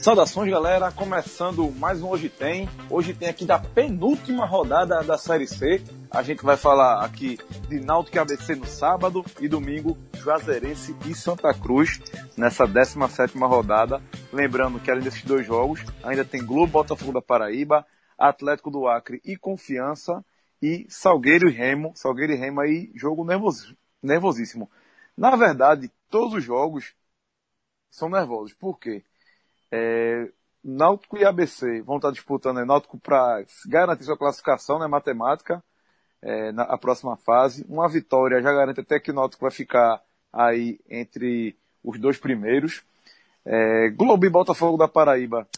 Saudações, galera. Começando mais um Hoje Tem. Hoje tem aqui da penúltima rodada da Série C. A gente vai falar aqui de Náutico e ABC no sábado e domingo Juazeirense e Santa Cruz nessa 17 rodada. Lembrando que além desses dois jogos, ainda tem Globo Botafogo da Paraíba, Atlético do Acre e Confiança e Salgueiro e Remo. Salgueiro e Remo aí, jogo nervos, nervosíssimo. Na verdade, todos os jogos são nervosos. Por quê? É, Náutico e ABC vão estar disputando, né, Náutico para garantir sua classificação, né, matemática, é, na próxima fase. Uma vitória já garante até que o Náutico vai ficar aí entre os dois primeiros. É, Globo e Botafogo da Paraíba,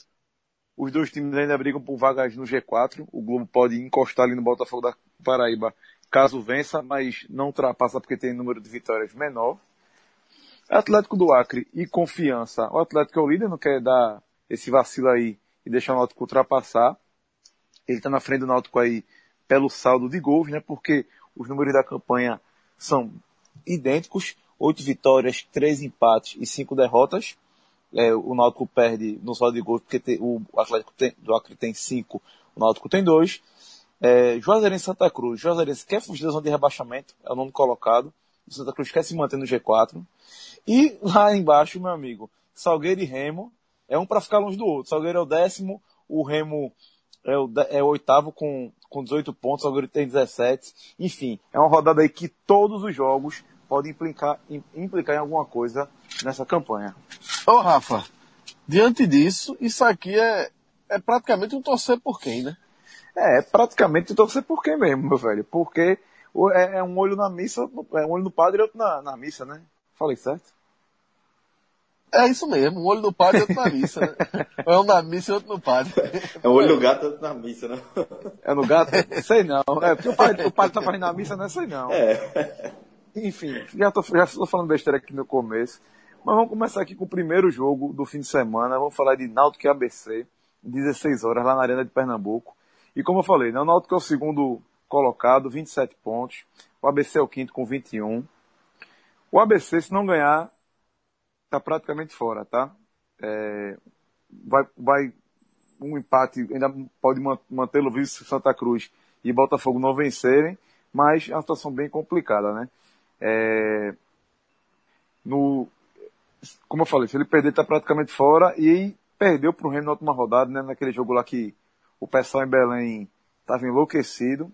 os dois times ainda brigam por vagas no G4. O Globo pode encostar ali no Botafogo da Paraíba caso vença, mas não ultrapassa porque tem número de vitórias menor. Atlético do Acre e Confiança. O Atlético é o líder, não quer dar esse vacilo aí e deixar o Náutico ultrapassar. Ele está na frente do Náutico aí pelo saldo de gols, né? Porque os números da campanha são idênticos. Oito vitórias, três empates e cinco derrotas. É, o Náutico perde no saldo de gols porque tem, o Atlético tem, do Acre tem cinco, o Náutico tem dois. É, Juazeirense Santa Cruz. Juazeirense quer fugir da zona de rebaixamento, é o nono colocado. O Santa Cruz quer se manter no G4. E lá embaixo, meu amigo, Salgueiro e Remo, é um para ficar longe do outro. Salgueiro é o décimo, o Remo é o, é o oitavo com, com 18 pontos, Salgueiro tem 17. Enfim, é uma rodada aí que todos os jogos podem implicar, implicar em alguma coisa nessa campanha. Ô Rafa, diante disso, isso aqui é, é praticamente um torcer por quem, né? É, é praticamente um torcer por quem mesmo, meu velho. Porque é, é um olho na missa, é um olho no padre e outro na, na missa, né? Falei certo? É isso mesmo, um olho no padre e outro na missa, né? É um na missa e outro no padre. É um olho no gato e outro na missa, né? É no gato? Sei não. É porque o padre, o padre tá fazendo na missa, não é sei não. É. Enfim, já tô, já tô falando besteira aqui no começo. Mas vamos começar aqui com o primeiro jogo do fim de semana. Vamos falar de Náutico e ABC, 16 horas, lá na Arena de Pernambuco. E como eu falei, né, o Náutico é o segundo colocado, 27 pontos. O ABC é o quinto com 21. O ABC, se não ganhar, está praticamente fora, tá? É, vai, vai um empate, ainda pode mantê-lo visto Santa Cruz e Botafogo não vencerem, mas é uma situação bem complicada, né? É, no, como eu falei, se ele perder, está praticamente fora e perdeu para o Remo na última rodada, né? Naquele jogo lá que o pessoal em Belém estava enlouquecido.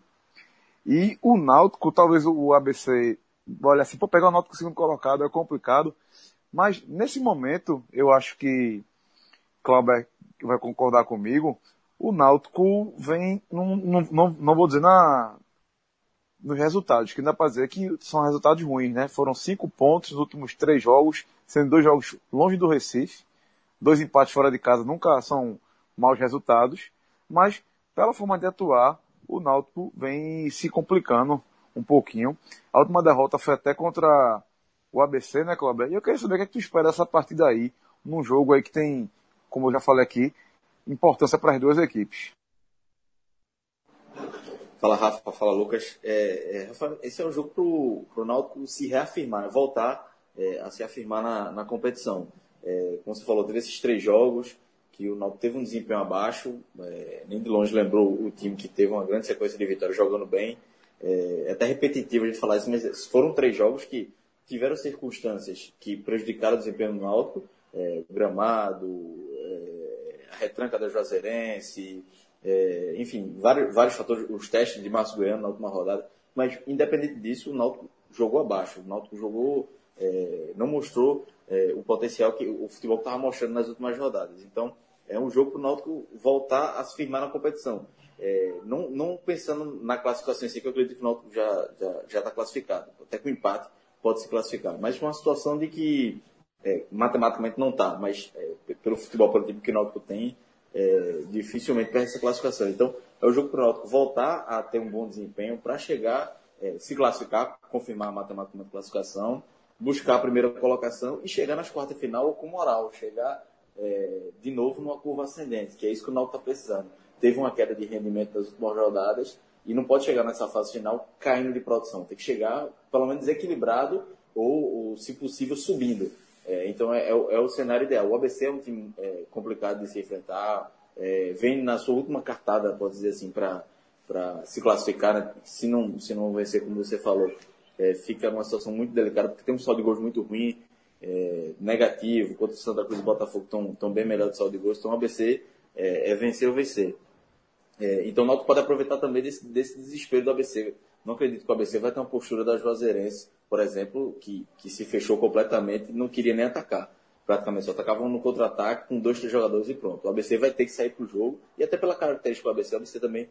E o Náutico, talvez o ABC, olha assim, para pegar o Náutico segundo colocado é complicado, mas nesse momento, eu acho que Cláudio vai concordar comigo, o Náutico vem, não, não, não, vou dizer na, nos resultados, que dá para dizer que são resultados ruins, né? Foram cinco pontos nos últimos três jogos, sendo dois jogos longe do Recife, dois empates fora de casa nunca são maus resultados, mas pela forma de atuar, o Náutico vem se complicando um pouquinho. A última derrota foi até contra o ABC, né, Cláudio? E eu queria saber o que, é que tu espera dessa partida aí, num jogo aí que tem, como eu já falei aqui, importância para as duas equipes. Fala Rafa, fala Lucas. É, é, Rafa, esse é um jogo para o Náutico se reafirmar, voltar é, a se afirmar na, na competição. É, como você falou, teve esses três jogos, que o Náutico teve um desempenho abaixo, é, nem de longe lembrou o time que teve uma grande sequência de vitórias jogando bem. É, é até repetitivo a gente falar isso, mas foram três jogos que tiveram circunstâncias que prejudicaram o desempenho do Náutico, é, gramado, é, a retranca da Juazeirense, é, enfim, vários, vários fatores, os testes de Márcio Goiano na última rodada, mas independente disso, o Náutico jogou abaixo, o Náutico jogou, é, não mostrou é, o potencial que o futebol estava mostrando nas últimas rodadas. Então, é um jogo para o Náutico voltar a se firmar na competição. É, não, não, pensando na classificação em si, que eu acredito que o Náutico já está já, já classificado. Até com empate pode se classificar. Mas uma situação de que é, matematicamente não está, mas é, pelo futebol, pelo time que o Náutico tem, é, dificilmente perde essa classificação. Então, é o jogo para o Náutico voltar a ter um bom desempenho para chegar, se classificar, confirmar matematicamente a classificação, buscar a primeira colocação e chegar nas quartas final com moral, chegar é, de novo numa curva ascendente, que é isso que o Náutico está precisando. Teve uma queda de rendimento nas últimas rodadas e não pode chegar nessa fase final caindo de produção. Tem que chegar, pelo menos, desequilibrado ou, ou se possível, subindo. É, então é, é, o, é, cenário ideal. O ABC é um time é, complicado de se enfrentar, é, vem na sua última cartada, pode dizer assim, para se classificar. Né? Se, não, se não vencer, como você falou, é, fica numa situação muito delicada, porque tem um saldo de gols muito ruim, é, negativo, enquanto o Santa Cruz e o Botafogo estão bem melhor de saldo de gols. Então o ABC é, vencer ou vencer. então o Náutico pode aproveitar também desse, desse desespero do ABC. Não acredito que o ABC vai ter uma postura da Juazeirense por exemplo, que, que se fechou completamente e não queria nem atacar. Praticamente só atacavam no contra-ataque com dois, três jogadores e pronto. O ABC vai ter que sair para o jogo, e até pela característica do ABC, o ABC também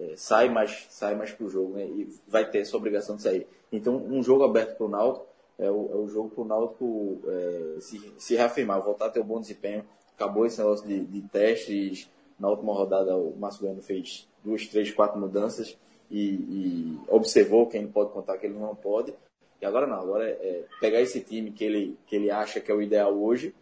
é, sai mais, sai mais para o jogo né, e vai ter essa obrigação de sair. Então, um jogo aberto para o Náutico é o, é o jogo para o Náutico é, se, se reafirmar, voltar a ter um bom desempenho. Acabou esse negócio de, de testes. Na última rodada, o Márcio Bueno fez duas, três, quatro mudanças e, e observou quem pode contar, que ele não pode. E agora não, agora é, é pegar esse time que ele, que ele acha que é o ideal hoje,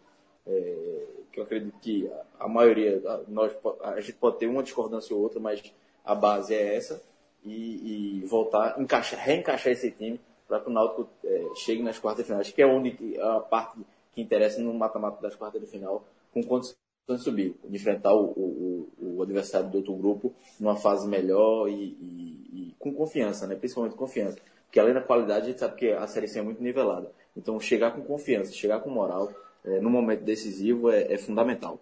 é, que eu acredito que a, a maioria, a, nós, a gente pode ter uma discordância ou outra, mas a base é essa, e, e voltar, encaixar, reencaixar esse time para que o Náutico é, chegue nas quartas de final. Que é onde a parte que interessa no mata-mata das quartas de final, com condições de subir, de enfrentar o, o, o, adversário do outro grupo numa fase melhor e, e e com confiança, né? principalmente confiança. Porque além da qualidade, a gente sabe que a Série C é muito nivelada. Então, chegar com confiança, chegar com moral, é, no momento decisivo, é, é fundamental.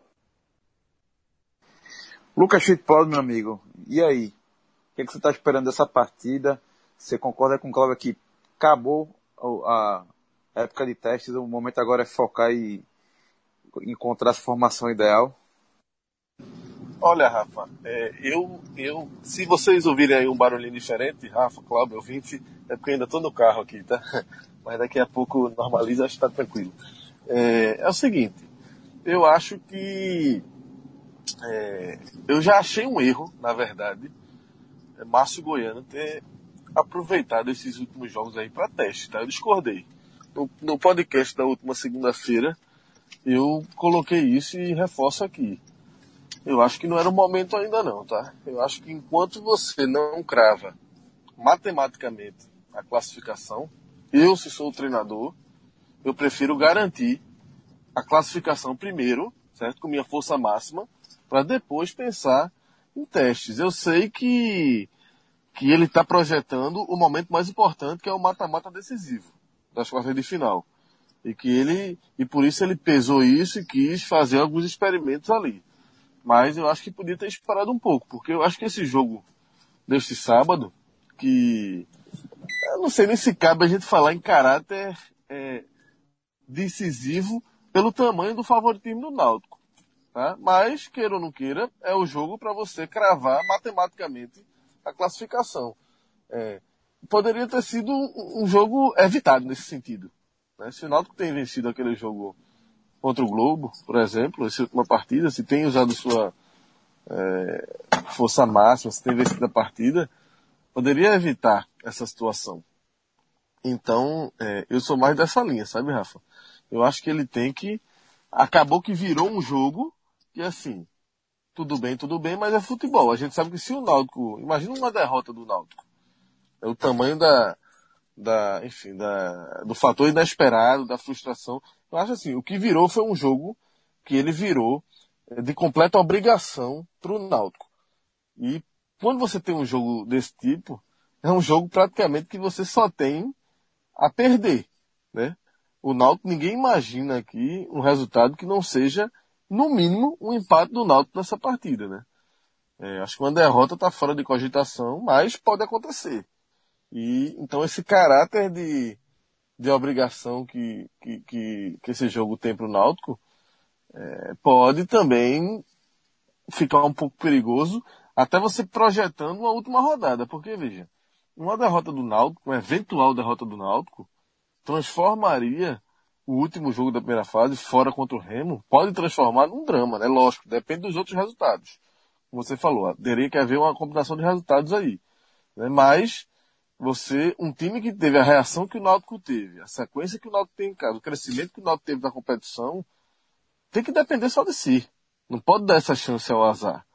Lucas Fittipaldi, meu amigo, e aí? O que, é que você está esperando dessa partida? Você concorda com o Cláudio que acabou a época de testes, o momento agora é focar e encontrar a formação ideal? Olha, Rafa, é, eu, eu, se vocês ouvirem aí um barulhinho diferente, Rafa, Cláudio, ouvinte, é porque eu ainda estou no carro aqui, tá? Mas daqui a pouco normaliza, acho que está tranquilo. É, é, o seguinte, eu acho que é, eu já achei um erro, na verdade, é Márcio Goiano ter aproveitado esses últimos jogos aí para teste, tá? Eu discordei. No, no podcast da última segunda-feira, eu coloquei isso e reforço aqui eu acho que não era o momento ainda não, tá? Eu acho que enquanto você não crava matematicamente a classificação, eu, se sou o treinador, eu prefiro garantir a classificação primeiro, certo? Com minha força máxima, para depois pensar em testes. Eu sei que, que ele está projetando o momento mais importante, que é o mata-mata decisivo das quartas de final. E que ele, e por isso ele pesou isso e quis fazer alguns experimentos ali. Mas eu acho que podia ter esperado um pouco, porque eu acho que esse jogo deste sábado, que eu não sei nem se cabe a gente falar em caráter é, decisivo pelo tamanho do favoritismo do Náutico. Tá? Mas, queira ou não queira, é o jogo para você cravar matematicamente a classificação. É, poderia ter sido um, um, jogo evitado nesse sentido. Né? Se o Náutico tem vencido aquele jogo contra o Globo, por exemplo, essa última partida, se tem usado sua é, força máxima, se tem vencido a partida, poderia evitar essa situação. Então, é, eu sou mais dessa linha, sabe, Rafa? Eu acho que ele tem que. Acabou que virou um jogo que, assim, tudo bem, tudo bem, mas é futebol. A gente sabe que se o Náutico. Imagina uma derrota do Náutico. É o tamanho da. da enfim, da, do fator inesperado, da frustração. Eu acho assim, o que virou foi um jogo que ele virou eh, de completa obrigação para o Náutico. E quando você tem um jogo desse tipo, é um jogo praticamente que você só tem a perder, né? O Náutico, ninguém imagina aqui um resultado que não seja, no mínimo, um empate do Náutico nessa partida, né? É, acho que uma derrota está fora de cogitação, mas pode acontecer. E então esse caráter de de obrigação que, que, que, que esse jogo tem para o Náutico, é, pode também ficar um pouco perigoso, até você projetando uma última rodada, porque veja, uma derrota do Náutico, uma eventual derrota do Náutico, transformaria o último jogo da primeira fase, fora contra o Remo, pode transformar num drama, né? Lógico, depende dos outros resultados. Como você falou, teria que haver uma combinação de resultados aí. Né? Mas você, um time que teve a reação que o Náutico teve, a sequência que o Náutico tem em casa, o crescimento que o Náutico teve na competição, tem que depender só de si. Não pode dar essa chance ao azar.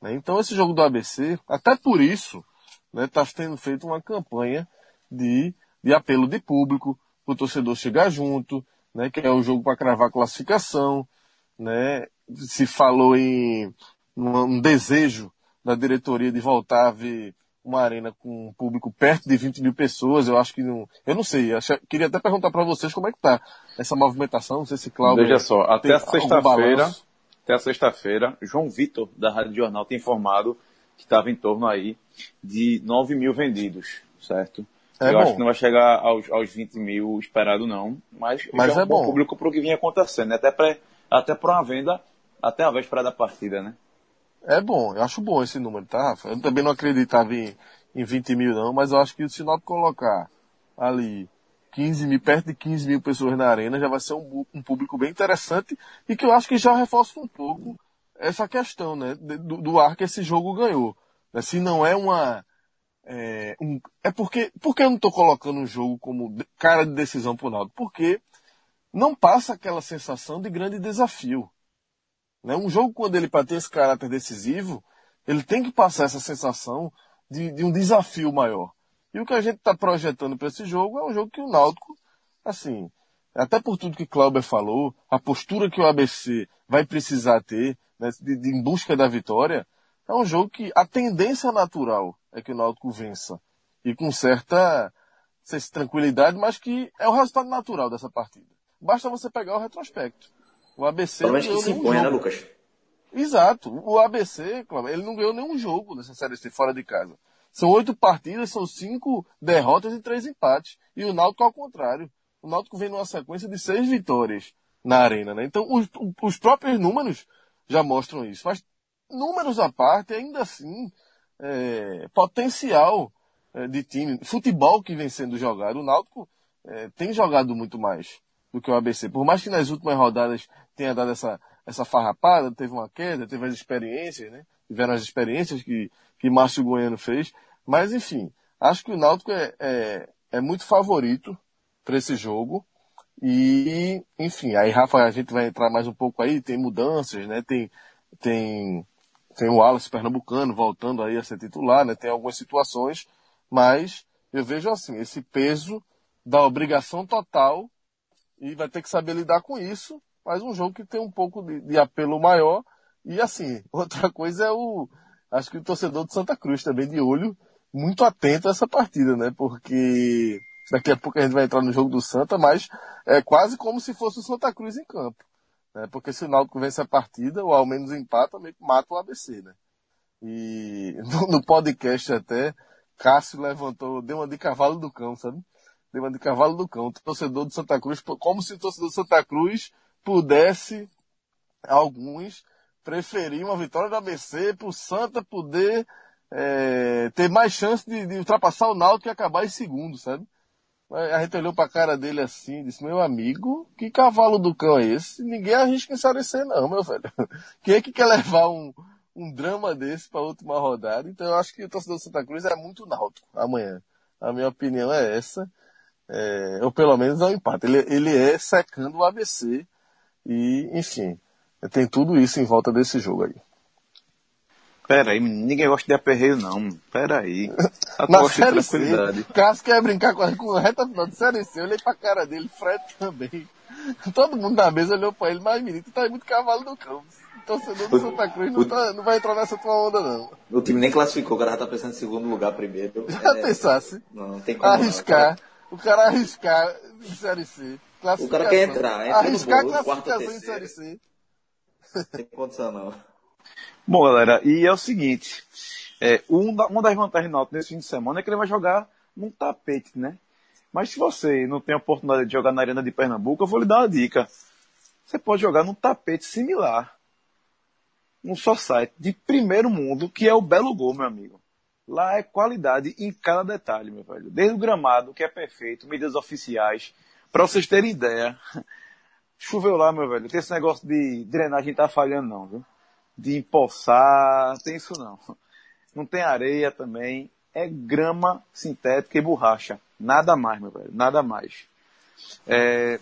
Né? Então esse jogo do ABC, até por isso, está né, tá tendo feito uma campanha de, de apelo de público, para o torcedor chegar junto, né, que é o jogo para cravar classificação. Né? Se falou em um desejo da diretoria de voltar a ver uma arena com um público perto de 20 mil pessoas, eu acho que não. Eu não sei. Eu queria até perguntar para vocês como é que tá essa movimentação, não sei se Cláudio. Veja só, até a sexta-feira, até a sexta-feira, João Vitor, da Rádio Jornal, tem informado que estava em torno aí de 9 mil vendidos, certo? É eu bom. acho que não vai chegar aos, aos 20 mil esperado não, mas, mas é, um é bom público para o que vinha acontecendo, né? até para até uma venda até a véspera da partida, né? É bom, eu acho bom esse número, tá, Rafa? Eu também não acreditava em, em 20 mil não, mas eu acho que se nós colocar ali 15 mil, perto de 15 mil pessoas na arena, já vai ser um, um público bem interessante e que eu acho que já reforça um pouco essa questão, né, do, do ar que esse jogo ganhou. Né? Se não é uma, é, um, é porque, porque eu não estou colocando um jogo como cara de decisão pro Naldo? Porque não passa aquela sensação de grande desafio. Né? Um jogo, quando ele para ter esse caráter decisivo, ele tem que passar essa sensação de, de um desafio maior. E o que a gente está projetando para esse jogo é um jogo que o Náutico, assim, até por tudo que Clauber falou, a postura que o ABC vai precisar ter, né, de, de, em busca da vitória, é um jogo que a tendência natural é que o Náutico vença. E com certa, sei se tranquilidade, mas que é o resultado natural dessa partida. Basta você pegar o retrospecto. O ABC Pelo menos que se impõe, né, Lucas? Exato. O ABC, ele não ganhou nenhum jogo nessa Série C fora de casa. São oito partidas, são cinco derrotas e três empates. E o Náutico ao contrário. O Náutico vem numa sequência de seis vitórias na arena, né? Então, os, os próprios números já mostram isso. Mas, números à parte, ainda assim, é, potencial é, de time, futebol que vem sendo jogado. O Náutico é, tem jogado muito mais do que o ABC. Por mais que nas últimas rodadas tenha dado essa, essa farrapada, teve uma queda, teve as experiências, né? Tiveram as experiências que, que Márcio Goiano fez. Mas, enfim, acho que o Náutico é, é, é muito favorito para esse jogo. E, enfim, aí, Rafa, a gente vai entrar mais um pouco aí, tem mudanças, né? Tem, tem, tem o Wallace Pernambucano voltando aí a ser titular, né? Tem algumas situações, mas eu vejo assim, esse peso da obrigação total e vai ter que saber lidar com isso, mas um jogo que tem um pouco de, de apelo maior. E assim, outra coisa é o. Acho que o torcedor de Santa Cruz também de olho muito atento a essa partida, né? Porque daqui a pouco a gente vai entrar no jogo do Santa, mas é quase como se fosse o Santa Cruz em campo. Né? Porque se o Náutico vence a partida, ou ao menos empata, meio que mata o ABC, né? E no, podcast até, Cássio levantou, deu uma de cavalo do cão, sabe? Deu de cavalo do cão. Torcedor de Santa Cruz, como se o torcedor de Santa Cruz pudesse, alguns, preferir uma vitória do ABC para o Santa poder é, ter mais chance de, de, ultrapassar o Náutico e acabar em segundo, sabe? A gente olhou para a cara dele assim disse, meu amigo, que cavalo do cão é esse? Ninguém arrisca ensarecer não, meu velho. Quem é que quer levar um, um drama desse para a última rodada? Então eu acho que o torcedor de Santa Cruz é muito náutico amanhã. A minha opinião é essa é, ou pelo menos não empate. Ele, ele é secando o ABC e, enfim, tem tudo isso em volta desse jogo aí. Pera aí, ninguém gosta de aperreio não. Pera aí. Na série C, Cássio quer brincar com a, com a reta final de série C, eu olhei pra cara dele, Fred também. Todo mundo na mesa olhou pra ele, mas menino, tu tá muito cavalo do cão. Torcedor do Santa Cruz não, tá, não vai entrar nessa tua onda, não. O time nem classificou, o cara tá pensando em segundo lugar primeiro. Já é, pensasse? Não, não tem como. Arriscar. Não, o cara arriscar em Série C. O cara quer entrar, entra Arriscar no classificação em Série C. Não tem condição, não. Bom, galera, e é o seguinte. É, uma das vantagens do Náutico nesse fim de semana é que ele vai jogar num tapete, né? Mas se você não tem a oportunidade de jogar na Arena de Pernambuco, eu vou lhe dar uma dica. Você pode jogar num tapete similar. Um só site de primeiro mundo, que é o Belo Gol, meu amigo. Lá é qualidade em cada detalhe, meu velho. Desde o gramado, que é perfeito, medidas oficiais. Para vocês terem ideia, choveu lá, meu velho. Esse negócio de drenagem tá falhando não, viu? De empoçar, tem isso não. Não tem areia também. É grama sintética e borracha. Nada mais, meu velho. Nada mais. É,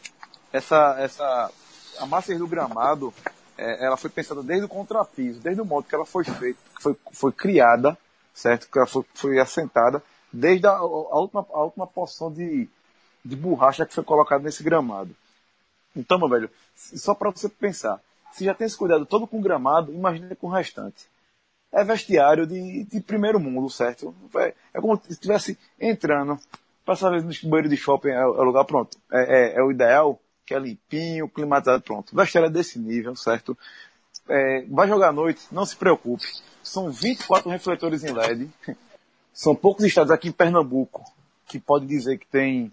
essa, essa a massa do gramado, é, ela foi pensada desde o contrapiso, desde o modo que ela foi feita, foi, foi criada, certo? Que ela foi, foi assentada, desde a, a, última, a última porção de, de borracha que foi colocada nesse gramado. Então, meu velho, só para você pensar, se já tem esse cuidado todo com o gramado, imagine com o restante. É vestiário de, de primeiro mundo, certo? É, é como se estivesse entrando Passar vezes no banheiro de shopping é, o lugar pronto. É, é, é, o ideal, que é limpinho, climatizado, pronto. Vestiário é desse nível, certo? É, vai jogar à noite, não se preocupe. São 24 refletores em LED. São poucos estados aqui em Pernambuco que pode dizer que tem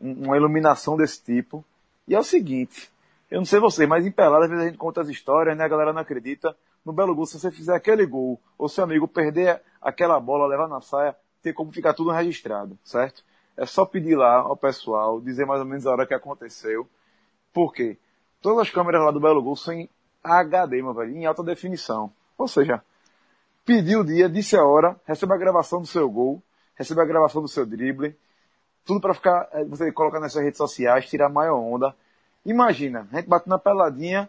uma iluminação desse tipo. E é o seguinte, eu não sei você, mas em Pelada, às vezes a gente conta as histórias, né? A galera não acredita. No Belo Gol, se você fizer aquele gol, ou seu amigo perder aquela bola, levar na saia, tem como ficar tudo registrado, certo? É só pedir lá ao pessoal, dizer mais ou menos a hora que aconteceu. Por quê? Todas as câmeras lá do Belo Gol são em HD, meu velho, em alta definição. Ou seja, pediu o dia, disse a hora, recebe a gravação do seu gol, recebe a gravação do seu drible, tudo para ficar, eh, você colocar nas suas redes sociais, tirar maior onda. Imagina, a gente bate na peladinha,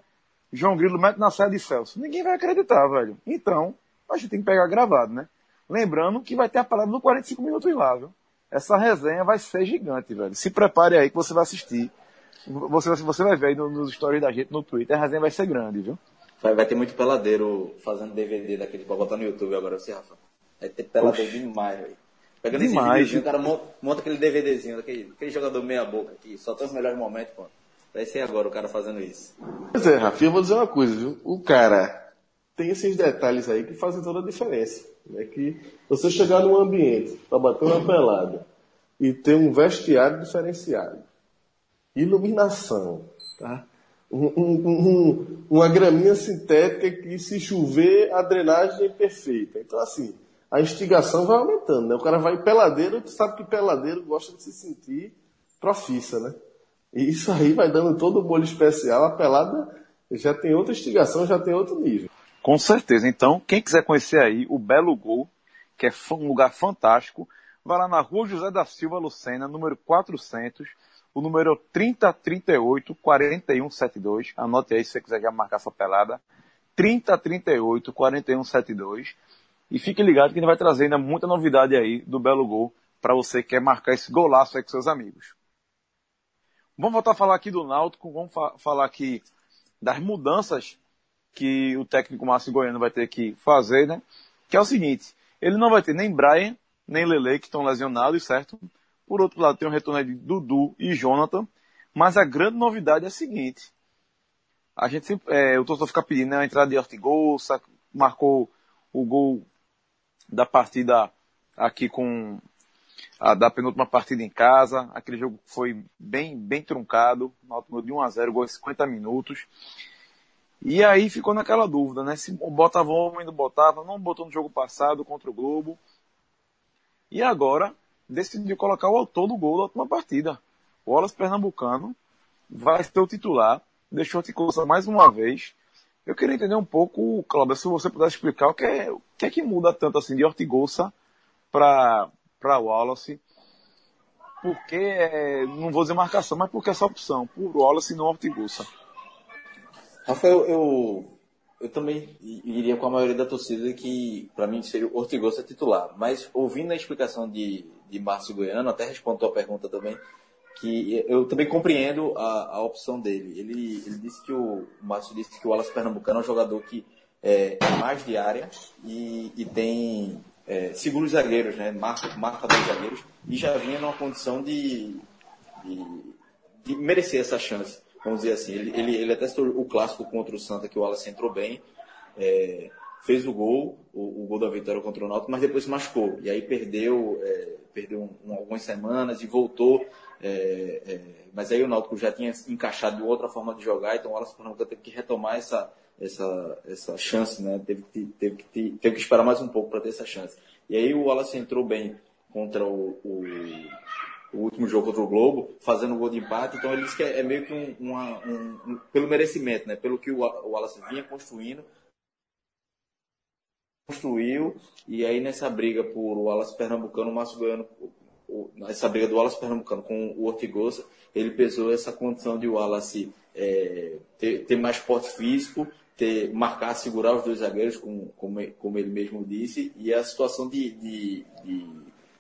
João Grilo mete na saia de Celso. Ninguém vai acreditar, velho. Então, a gente tem que pegar gravado, né? Lembrando que vai ter a parada no 45 minutos lá, viu? Essa resenha vai ser gigante, velho. Se prepare aí que você vai assistir. Você, você vai ver aí nos stories da gente no Twitter, a resenha vai ser grande, viu? Vai, vai ter muito peladeiro fazendo DVD daquele pra botar no YouTube agora, você, Rafa. Vai ter peladeiro Oxi. demais, velho. Pegando demais, esse vídeo, o cara monta, monta, aquele DVDzinho daquele, aquele jogador meia boca aqui, só tem os melhores momentos, pô. Vai ser agora o cara fazendo isso. Pois é, Rafa, eu vou dizer uma coisa, viu? O cara tem esses detalhes aí que fazem toda a diferença. É que você chegar num ambiente para bater uma pelada e ter um vestiário diferenciado, iluminação, tá? Um, um, um, uma graminha sintética que se chover a drenagem é perfeita. Então assim, a instigação vai aumentando, né? O cara vai peladeiro, tu sabe que peladeiro gosta de se sentir profissa, né? E isso aí vai dando todo o molho especial, a pelada já tem outra instigação, já tem outro nível. Com certeza. Então, quem quiser conhecer aí o Belo Gol, que é um lugar fantástico, vai lá na rua José da Silva Lucena, número 400, o número 3038 4172. Anote aí se você quiser já marcar sua pelada. 3038 4172. E fique ligado que a gente vai trazer ainda muita novidade aí do Belo Gol para você que quer marcar esse golaço aí com seus amigos. Vamos voltar a falar aqui do Náutico, vamos fa falar aqui das mudanças que o técnico Márcio Goiano vai ter que fazer, né? Que é o seguinte, ele não vai ter nem Brian, nem Lele, que estão lesionados, certo? Por outro lado, tem o retorno de Dudu e Jonathan, mas a grande novidade é a seguinte, a gente sempre, é, o torcedor fica pedindo né, a entrada de Ortigosa, marcou o gol da partida aqui com a da penúltima partida em casa, aquele jogo foi bem, bem truncado, de 1 a 0 gol em 50 minutos. E aí ficou naquela dúvida, né? Se botava homem, não botava, não botou no jogo passado contra o Globo. E agora decidiu colocar o autor do gol da última partida. O Wallace Pernambucano vai ser o titular, deixou te coçar mais uma vez. Eu queria entender um pouco, Cláudio, se você pudesse explicar o que é, o que, é que muda tanto assim de Ortigosa para Wallace. Porque, é, não vou dizer marcação, mas porque essa opção, por Wallace e não Ortigosa. Rafael, eu, eu também iria com a maioria da torcida que, para mim, seria o Ortigosa titular. Mas, ouvindo a explicação de, de Márcio Goiano, até respondo a pergunta também, que eu também compreendo a, a opção dele. Ele, ele disse que o, o Márcio disse que o Alas Pernambucano é um jogador que é, é mais de área e, e tem é, segura os zagueiros, né? marca, dois zagueiros, e já vinha numa condição de, de, de merecer essa chance vamos dizer assim. Ele, ele, ele até o clássico contra o Santa, que o Wallace entrou bem, é, fez o gol, o, o, gol da vitória contra o Náutico, mas depois se machucou. E aí perdeu, é, perdeu um, algumas semanas e voltou. É, é mas aí o Náutico já tinha encaixado outra forma de jogar, então o Wallace Pernambuco teve que retomar essa, essa, essa chance, né? Teve que, teve que, teve que esperar mais um pouco para ter essa chance. E aí o Wallace entrou bem contra o, o o último jogo contra o Globo, fazendo o gol de empate. Então ele disse que é, é meio que um, uma, um, um, pelo merecimento, né? Pelo que o, o Wallace vinha construindo. Construiu, e aí nessa briga por o Wallace Pernambucano, o Márcio Goiano, essa briga do Wallace Pernambucano com o Ortigosa, ele pesou essa condição de o Wallace é, ter, ter, mais porte físico, ter, marcar, segurar os dois zagueiros, como, como, como ele mesmo disse, e a situação de, de, de,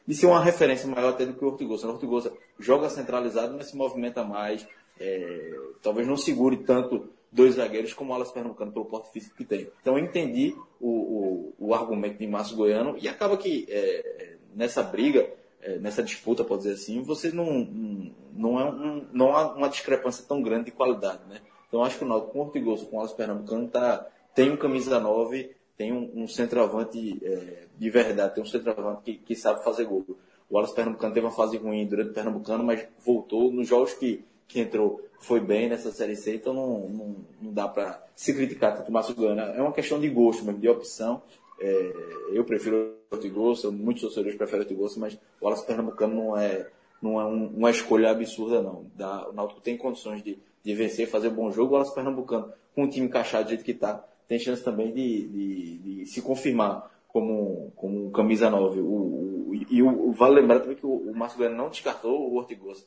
de, ser uma referência maior até do que o Ortigosa. O Ortigosa joga centralizado, mas se movimenta mais, é, talvez não segure tanto dois zagueiros como o Alas Pernambucano pelo porte físico que tem. Então eu entendi o, o, o argumento de Márcio Goiano e acaba que é, nessa briga, é, nessa disputa, pode dizer assim, você não, não, é um, não há uma discrepância tão grande de qualidade, né? Então acho que o Náutico com o Ortigoso, com o Alas Pernambucano, tá, tem um camisa 9, tem um, um centroavante é, de verdade, tem um centroavante que, que sabe fazer gol. O Alas Pernambucano teve uma fase ruim durante o Pernambucano, mas voltou nos jogos que, que entrou foi bem nessa Série C, então não, não, não dá para se criticar tanto o Márcio Goiano. É uma questão de gosto mesmo, de opção. É, eu prefiro o Ortigosa, muitos torcedores preferem o Ortigosa, mas o Wallace Pernambucano não é, não é um, uma escolha absurda, não. Dá, o Náutico tem condições de, de vencer, fazer um bom jogo. O Wallace Pernambucano, com o time encaixado do jeito que está, tem chance também de, de, de, se confirmar como, como camisa 9. O, o, e o, vale lembrar também que o, o Márcio Goiano não descartou o Ortigosa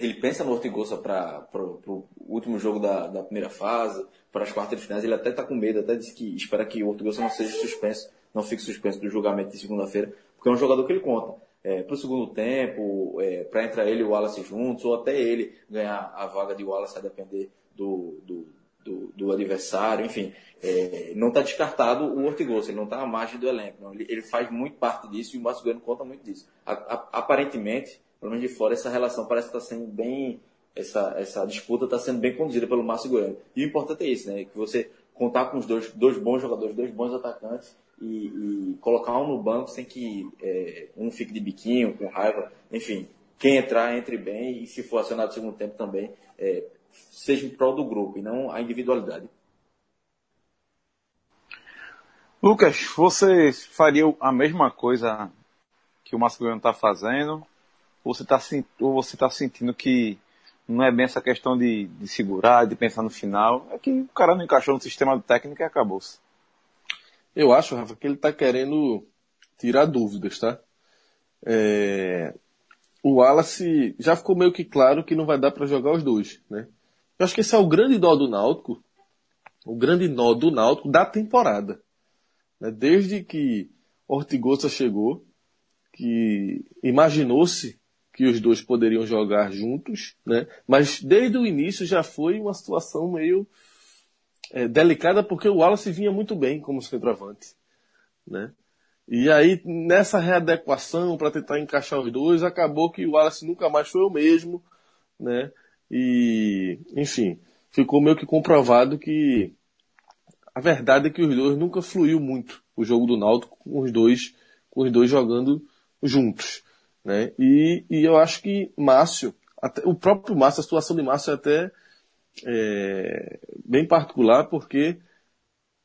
ele pensa no Ortigosa para o último jogo da, da primeira fase, para as quartas de finais. Ele até está com medo, até disse que espera que o Ortigosa não seja suspenso, não fique suspenso do julgamento de segunda-feira, porque é um jogador que ele conta. É, para o segundo tempo, é, para entrar ele e o Wallace juntos, ou até ele ganhar a vaga de Wallace a depender do, do, do, do adversário, enfim. É, não está descartado o Ortigosa, ele não está à margem do elenco. Ele, ele, faz muito parte disso e o Márcio conta muito disso. A, a, aparentemente, pelo menos de fora, essa relação parece estar tá sendo bem. Essa, essa disputa está sendo bem conduzida pelo Márcio Goiano. E o importante é isso, né? Que você contar com os dois, dois bons jogadores, dois bons atacantes e, e colocar um no banco sem que é, um fique de biquinho, com raiva. Enfim, quem entrar, entre bem e se for acionado no segundo tempo também, é, seja em prol do grupo e não a individualidade. Lucas, você faria a mesma coisa que o Goiano está fazendo? ou você está tá sentindo que não é bem essa questão de, de segurar, de pensar no final, é que o cara não encaixou no sistema técnico e acabou-se. Eu acho, Rafa, que ele está querendo tirar dúvidas, tá? É... O Wallace já ficou meio que claro que não vai dar para jogar os dois, né? Eu acho que esse é o grande nó do Náutico, o grande nó do Náutico da temporada. Né? Desde que Ortigosa chegou, que imaginou-se que os dois poderiam jogar juntos, né? Mas desde o início já foi uma situação meio é, delicada porque o Wallace vinha muito bem como centroavante, né? E aí nessa readequação para tentar encaixar os dois acabou que o Wallace nunca mais foi o mesmo, né? E enfim ficou meio que comprovado que a verdade é que os dois nunca fluiu muito o jogo do Náutico com os dois com os dois jogando juntos. Né? E, e eu acho que Márcio, até, o próprio Márcio, a situação de Márcio é até é, bem particular, porque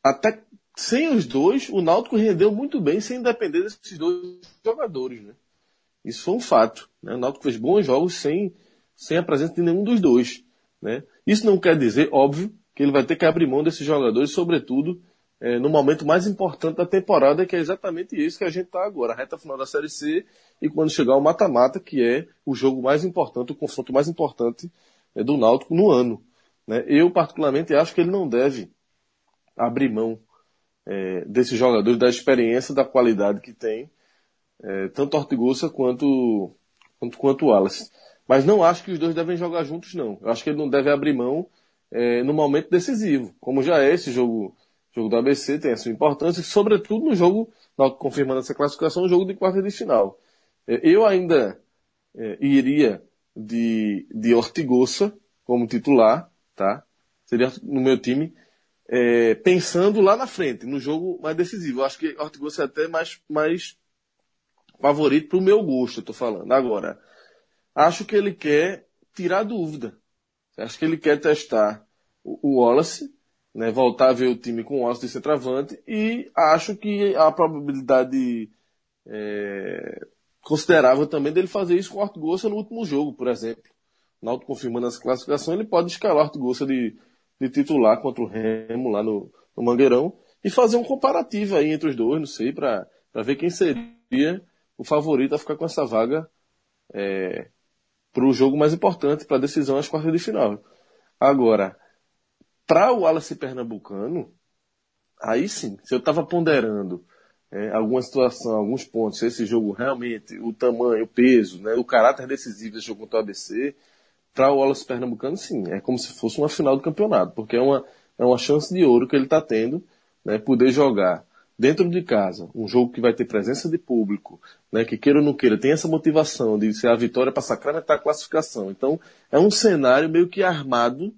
até sem os dois, o Náutico rendeu muito bem sem depender desses dois jogadores. Né? Isso foi um fato. Né? O Náutico fez bons jogos sem, sem a presença de nenhum dos dois. Né? Isso não quer dizer, óbvio, que ele vai ter que abrir mão desses jogadores, sobretudo é, no momento mais importante da temporada, que é exatamente isso que a gente está agora, a reta final da Série C e quando chegar o mata-mata, que é o jogo mais importante, o confronto mais importante é, do Náutico no ano. Né? Eu, particularmente, acho que ele não deve abrir mão é, desses jogadores, da experiência, da qualidade que tem, é, tanto Ortigosa quanto, quanto, quanto Wallace. Mas não acho que os dois devem jogar juntos, não. Eu acho que ele não deve abrir mão é, no momento decisivo, como já é esse jogo jogo do ABC tem a sua importância, sobretudo no jogo, confirmando essa classificação, no jogo de quarta de final. É, eu ainda é, iria de, de Ortigosa como titular, tá? Seria no meu time, é, pensando lá na frente, no jogo mais decisivo. Eu acho que Ortigosa é até mais, mais favorito para o meu gosto, eu tô falando. Agora, acho que ele quer tirar dúvida. Acho que ele quer testar o Wallace, né, voltar a ver o time com o de centroavante e acho que a probabilidade é, considerável também dele fazer isso com o Ortigosa no último jogo, por exemplo. Náutico confirmando essa classificação, ele pode escalar o Ortigosa de, de titular contra o Remo lá no, no Mangueirão e fazer um comparativo aí entre os dois, não sei, para ver quem seria o favorito a ficar com essa vaga é, para o jogo mais importante, para a decisão às quartas de final. Agora, para o Wallace Pernambucano, aí sim, se eu estava ponderando é, alguma situação, alguns pontos, esse jogo realmente, o tamanho, o peso, né, o caráter decisivo desse jogo contra o ABC, para o Wallace Pernambucano, sim, é como se fosse uma final do campeonato, porque é uma, é uma chance de ouro que ele está tendo, né, poder jogar dentro de casa, um jogo que vai ter presença de público, né, que queira ou não queira, tem essa motivação de ser a vitória para sacramentar a classificação. Então, é um cenário meio que armado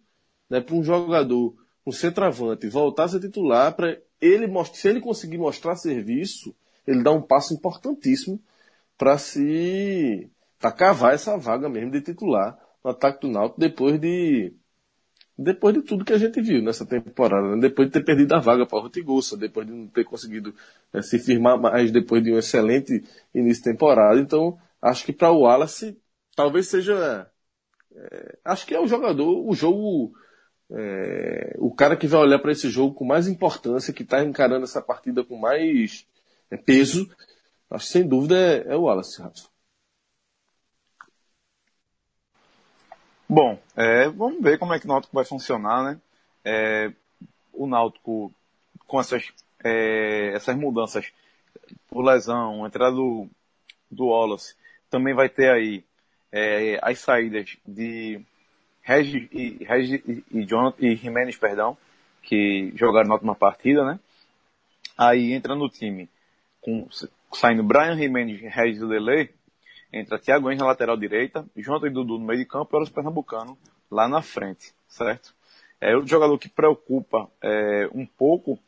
né, para um jogador, um centroavante, voltar a ser titular para ele se ele conseguir mostrar serviço, ele dá um passo importantíssimo para se para cavar essa vaga mesmo de titular ataque do Náutico depois de depois de tudo que a gente viu nessa temporada, né? depois de ter perdido a vaga para o Rotigosa, depois de não ter conseguido né, se firmar mais depois de um excelente início de temporada. Então, acho que para o Wallace talvez seja é, acho que é o jogador, o jogo é, o cara que vai olhar para esse jogo com mais importância, que está encarando essa partida com mais é, peso, acho sem dúvida é, é o Wallace, Rafa. Bom, é, vamos ver como é que o Náutico vai funcionar, né? É, o Náutico, com essas, é, essas mudanças por lesão, entrada do, do Wallace, também vai ter aí as saídas de Regis e, Regis e, Jonathan, e Jimenez, perdão, que jogaram na última partida, né? Aí entra no time, com, saindo Brian Jimenez, Regis e Lele, entra Thiago Henrique na lateral direita, Jonathan e Dudu no meio de campo e os Pernambucano lá na frente, certo? É, o jogador que preocupa é, um pouco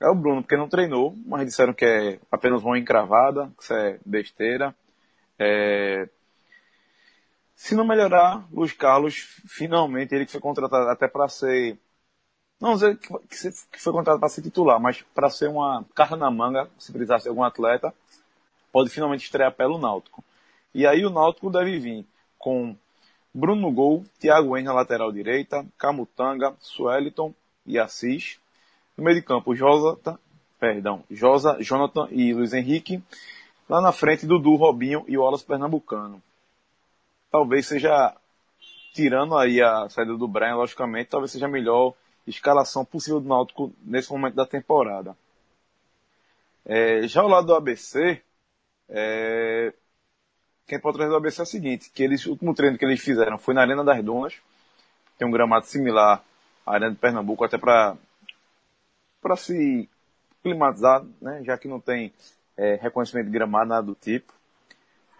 é o Bruno, porque não treinou, mas disseram que é apenas uma encravada, que isso é besteira. É, se não melhorar, Luiz Carlos, finalmente, ele que foi contratado até para ser, não dizer que foi contratado para ser titular, mas para ser uma carta na manga, se precisasse de algum atleta, pode finalmente estrear pelo Náutico. E aí o Náutico deve vir com Bruno no gol, Thiago Henrique na lateral direita, Camutanga, Sueliton e Assis. No meio de campo, Josata, perdão, Josa, Jonathan e Luiz Henrique. Lá na frente, Dudu, Robinho e Wallace Pernambucano talvez seja, tirando aí a saída do Brian, logicamente, talvez seja a melhor escalação possível do Náutico nesse momento da temporada. É, já ao lado do ABC, é, quem pode trazer do ABC é o seguinte, que eles, o último treino que eles fizeram foi na Arena das Dunas, tem um gramado similar à Arena de Pernambuco, até para para se climatizar, né, já que não tem é, reconhecimento de gramado, nada do tipo.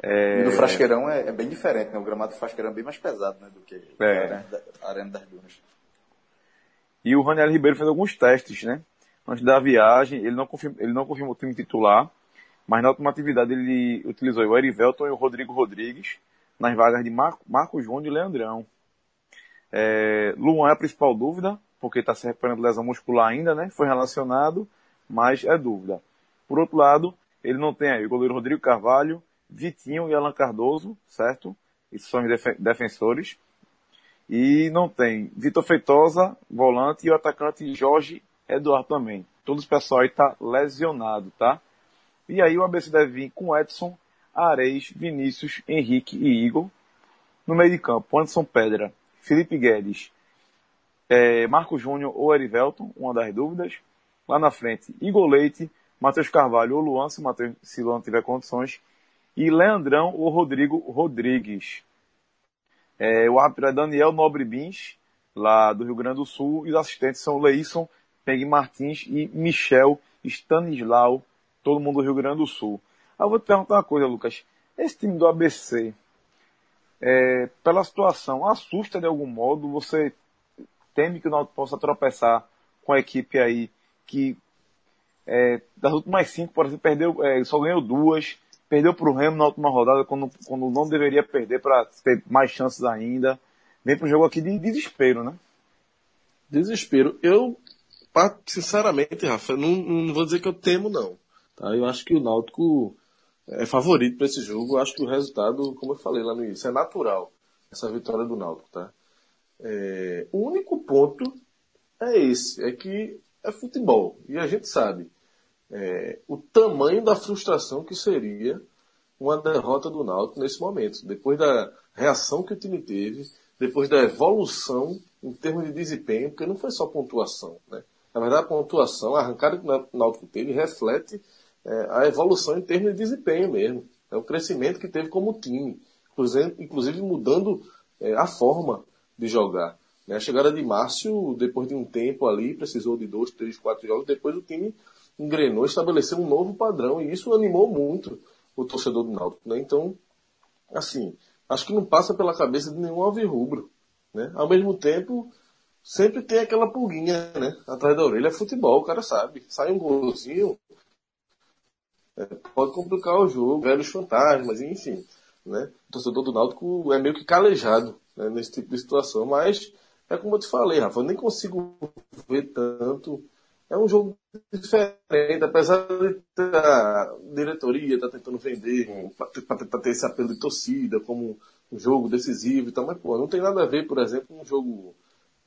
É... E do Frasqueirão é, é, bem diferente, né? O gramado do Frasqueirão é bem mais pesado né? do que é. a, arena, a Arena das Dunas. E o Raniel Ribeiro fez alguns testes, né? Antes da viagem, ele não, confirma, ele não confirmou o time titular, mas na última atividade ele utilizou o Erivelton e o Rodrigo Rodrigues nas vagas de Marco, Marco Júnior e Leandrão. É, Luan é a principal dúvida, porque está se recuperando lesão muscular ainda, né? Foi relacionado, mas é dúvida. Por outro lado, ele não tem aí o goleiro Rodrigo Carvalho, Vitinho e Alan Cardoso, certo? Esses são os def defensores. E não tem Vitor Feitosa, volante, e o atacante Jorge Eduardo também. Todos os pessoal aí tá lesionado, tá? E aí o ABC deve vir com Edson, Areis, Vinícius, Henrique e Igor. No meio de campo, Anderson Pedra, Felipe Guedes, é, Marco Júnior ou Erivelton, uma das dúvidas. Lá na frente, Igor Leite, Matheus Carvalho ou Luan, se, Mateus, se Luan tiver condições e Leandrão ou Rodrigo Rodrigues. É, o árbitro é Daniel Nobre Bins, lá do Rio Grande do Sul, e os assistentes são Leison Peg Martins e Michel Stanislau, todo mundo do Rio Grande do Sul. Ah, eu vou te perguntar uma coisa, Lucas. Esse time do ABC, é, pela situação, assusta de algum modo? Você teme que o Náutico possa tropeçar com a equipe aí que é, das últimas cinco, por exemplo, perdeu, é, só ganhou duas, Perdeu para o Remo na última rodada quando, quando não deveria perder para ter mais chances ainda. Vem para um jogo aqui de desespero, né? Desespero. Eu, sinceramente, Rafa, não, não vou dizer que eu temo, não. Tá? Eu acho que o Náutico é favorito para esse jogo. Eu acho que o resultado, como eu falei lá no início, é natural. Essa vitória do Náutico, tá? É, o único ponto é esse, é que é futebol. E a gente sabe é, o tamanho da frustração que seria uma derrota do Náutico nesse momento. Depois da reação que o time teve, depois da evolução em termos de desempenho, porque não foi só pontuação, né? Na verdade, a pontuação, a arrancada que o Náutico teve, reflete é, a evolução em termos de desempenho mesmo. É o crescimento que teve como time, inclusive, mudando é, a forma de jogar. Né? A chegada de Márcio, depois de um tempo ali, precisou de dois, três, quatro jogos, depois o time engrenou, estabeleceu um novo padrão, e isso animou muito o torcedor do Náutico. Né? Então, assim, acho que não passa pela cabeça de nenhum alvirrubro. Né? Ao mesmo tempo, sempre tem aquela pulguinha, né? Atrás da orelha é futebol, o cara sabe. Sai um golzinho, pode complicar o jogo, velhos fantasmas, enfim. Né? O torcedor do Náutico é meio que calejado né, nesse tipo de situação, mas é como eu te falei, Rafa, eu nem consigo ver tanto. É um jogo diferente, apesar de a diretoria estar tá tentando vender para ter esse apelo de torcida como um jogo decisivo e tal, mas pô, não tem nada a ver, por exemplo, com um jogo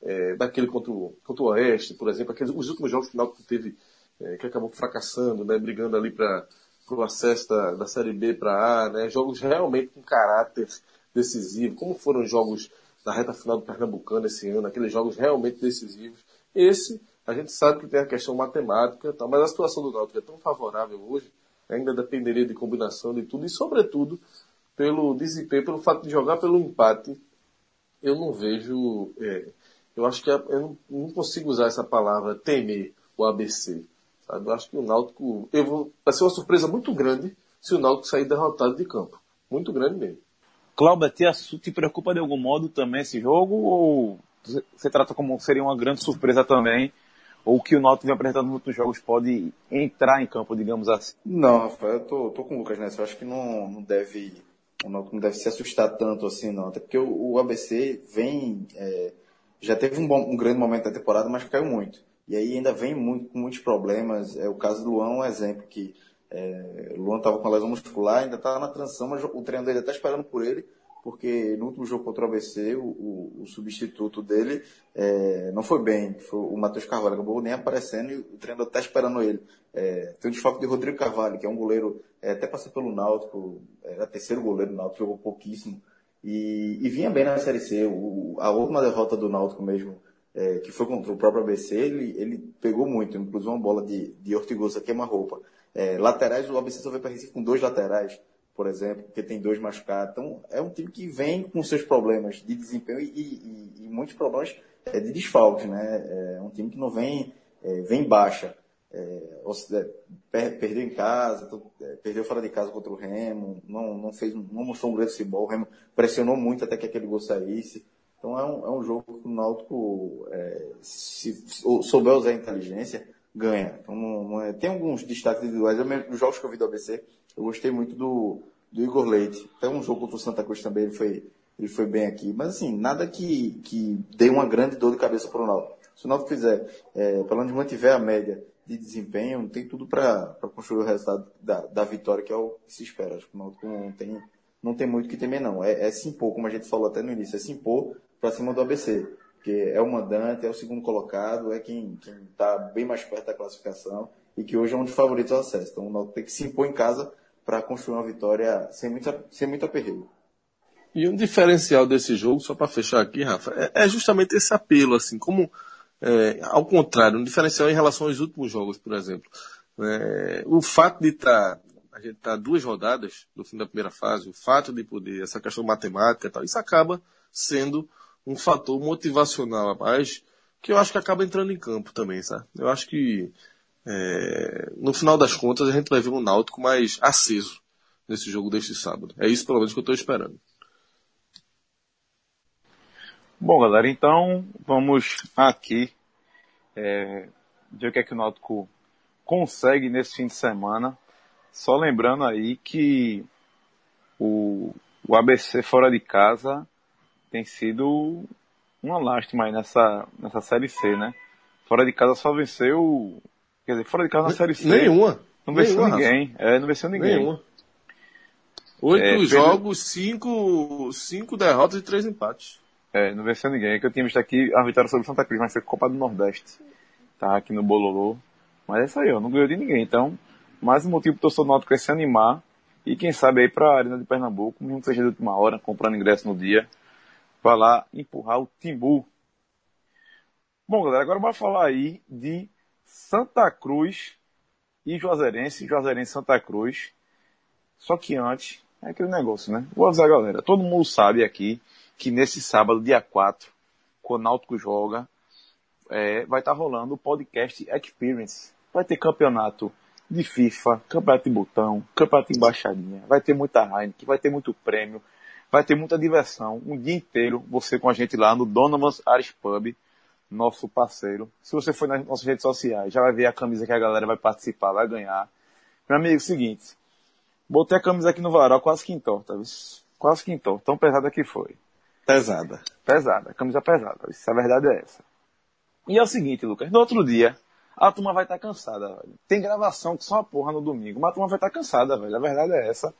é, daquele contra o, contra o Oeste, por exemplo, aqueles, os últimos jogos final que teve, é, que acabou fracassando, né, brigando ali para o acesso da, da Série B para A, né, jogos realmente com caráter decisivo, como foram os jogos da reta final do Pernambucano esse ano, aqueles jogos realmente decisivos. Esse, a gente sabe que tem a questão matemática, tal, mas a situação do Náutico é tão favorável hoje, ainda dependeria de combinação de tudo, e sobretudo pelo desempenho, pelo fato de jogar pelo empate, eu não vejo é, eu acho que é, eu não, consigo usar essa palavra temer o ABC. Sabe? Eu acho que o Náutico. Eu vou, vai ser uma surpresa muito grande se o Náutico sair derrotado de campo. Muito grande mesmo. Cláudio, te, te preocupa de algum modo também esse jogo? Ou você trata como seria uma grande surpresa também? Ou que o Náutico vem apresentando nos outros jogos pode entrar em campo, digamos assim? Não, Rafael, eu tô, tô com o Lucas nessa. Eu acho que não, não deve. O Náutico não deve se assustar tanto assim, não. Até porque o, o ABC vem. É, já teve um, bom, um grande momento da temporada, mas caiu muito. E aí ainda vem muito, com muitos problemas. É, o caso do Luan é um exemplo que é, o Luan estava com a lesão muscular, ainda estava na transição, mas o treinador ainda está esperando por ele, porque no último jogo contra o ABC, o, o, o substituto dele é, não foi bem, foi o Matheus Carvalho, acabou nem aparecendo e o treinador está esperando ele. É, tem o desfoque de Rodrigo Carvalho, que é um goleiro, é, até passou pelo Náutico, era terceiro goleiro do Náutico, jogou pouquíssimo, e, e vinha bem na Série C. O, a última derrota do Náutico mesmo, é, que foi contra o próprio ABC, ele, ele pegou muito, inclusive uma bola de, de Ortigosa queima-roupa. É, laterais, o ABC só veio para Recife com dois laterais, por exemplo, porque tem dois machucados. Então, é um time que vem com seus problemas de desempenho e, e, e muitos problemas é, de desfalques, né? É um time que não vem, é, vem baixa é, é perdeu em casa, é, perdeu fora de casa contra o Remo, não, não, fez, não mostrou um grande futebol, o Remo pressionou muito até que aquele gol saísse. Então é um, é um jogo que o Náutico, é, se, souber usar inteligência, ganha. Então, não, é, tem alguns destaques individuais. Os jogos que eu vi do ABC, eu gostei muito do, do Igor Leite. Até um jogo contra o Santa Cruz também, ele foi, ele foi bem aqui. Mas assim, nada que, que dê uma grande dor de cabeça para o Náutico. Se o Náutico fizer, é, pelo menos mantiver a média de desempenho, tem tudo para construir o resultado da, da vitória, que é o que se espera. Acho que o Náutico não tem, não tem muito o que temer, não. É, é se impor, como a gente falou até no início, é se impor para cima do ABC. Porque é o mandante, é o segundo colocado, é quem está bem mais perto da classificação e que hoje é um dos favoritos ao acesso. Então o Náutico tem que se impor em casa para construir uma vitória sem muito, sem muito aperreio. E um diferencial desse jogo, só para fechar aqui, Rafa, é, é justamente esse apelo, assim, como é, ao contrário, um diferencial em relação aos últimos jogos, por exemplo. É, o fato de estar, tá, a gente tá duas rodadas do fim da primeira fase, o fato de poder, essa questão matemática e tal, isso acaba sendo um fator motivacional a mais, que eu acho que acaba entrando em campo também, sabe? Eu acho que, é, no final das contas, a gente vai ver um Náutico mais aceso nesse jogo deste sábado. É isso, pelo menos, que eu estou esperando. Bom, galera, então vamos aqui é, ver o que é que o Náutico consegue nesse fim de semana. Só lembrando aí que o, o ABC fora de casa tem sido uma lástima aí nessa, nessa Série C, né? Fora de casa só venceu. Quer dizer, fora de casa na Série C. Nenhuma. Não venceu nenhuma, ninguém. É, não venceu ninguém. Nenhuma. Oito é, jogos, cinco, cinco derrotas e três empates. É, não venceu ninguém. É que eu tinha visto aqui a vitória sobre Santa Cruz, mas foi Copa do Nordeste. Tá aqui no Bololô. Mas é isso aí, ó. Não ganhou de ninguém. Então, mais um motivo pro torcedor náutico é se animar. E quem sabe aí pra Arena de Pernambuco, mesmo que seja de última hora, comprando ingresso no dia, lá empurrar o Timbu. Bom, galera, agora vamos falar aí de Santa Cruz e Juazeirense, Juazeirense Santa Cruz. Só que antes, é aquele negócio, né? Vou avisar a galera, todo mundo sabe aqui que nesse sábado, dia 4, quando o Náutico joga, é, vai estar tá rolando o podcast Experience. Vai ter campeonato de FIFA, campeonato de botão, campeonato de embaixadinha, vai ter muita Heineken, vai ter muito prêmio, vai ter muita diversão, um dia inteiro, você com a gente lá no Donovan's Irish Pub, nosso parceiro. Se você for nas nossas redes sociais, já vai ver a camisa que a galera vai participar, vai ganhar. Meu amigo, é o seguinte, botei a camisa aqui no varal quase que entorta, quase que entorta, tão pesada que foi. Pesada. Pesada, camisa pesada, a verdade é essa. E é o seguinte, Lucas, no outro dia, a turma vai estar tá cansada, velho. Tem gravação que só uma porra no domingo, mas a turma vai estar tá cansada, velho. A verdade é essa.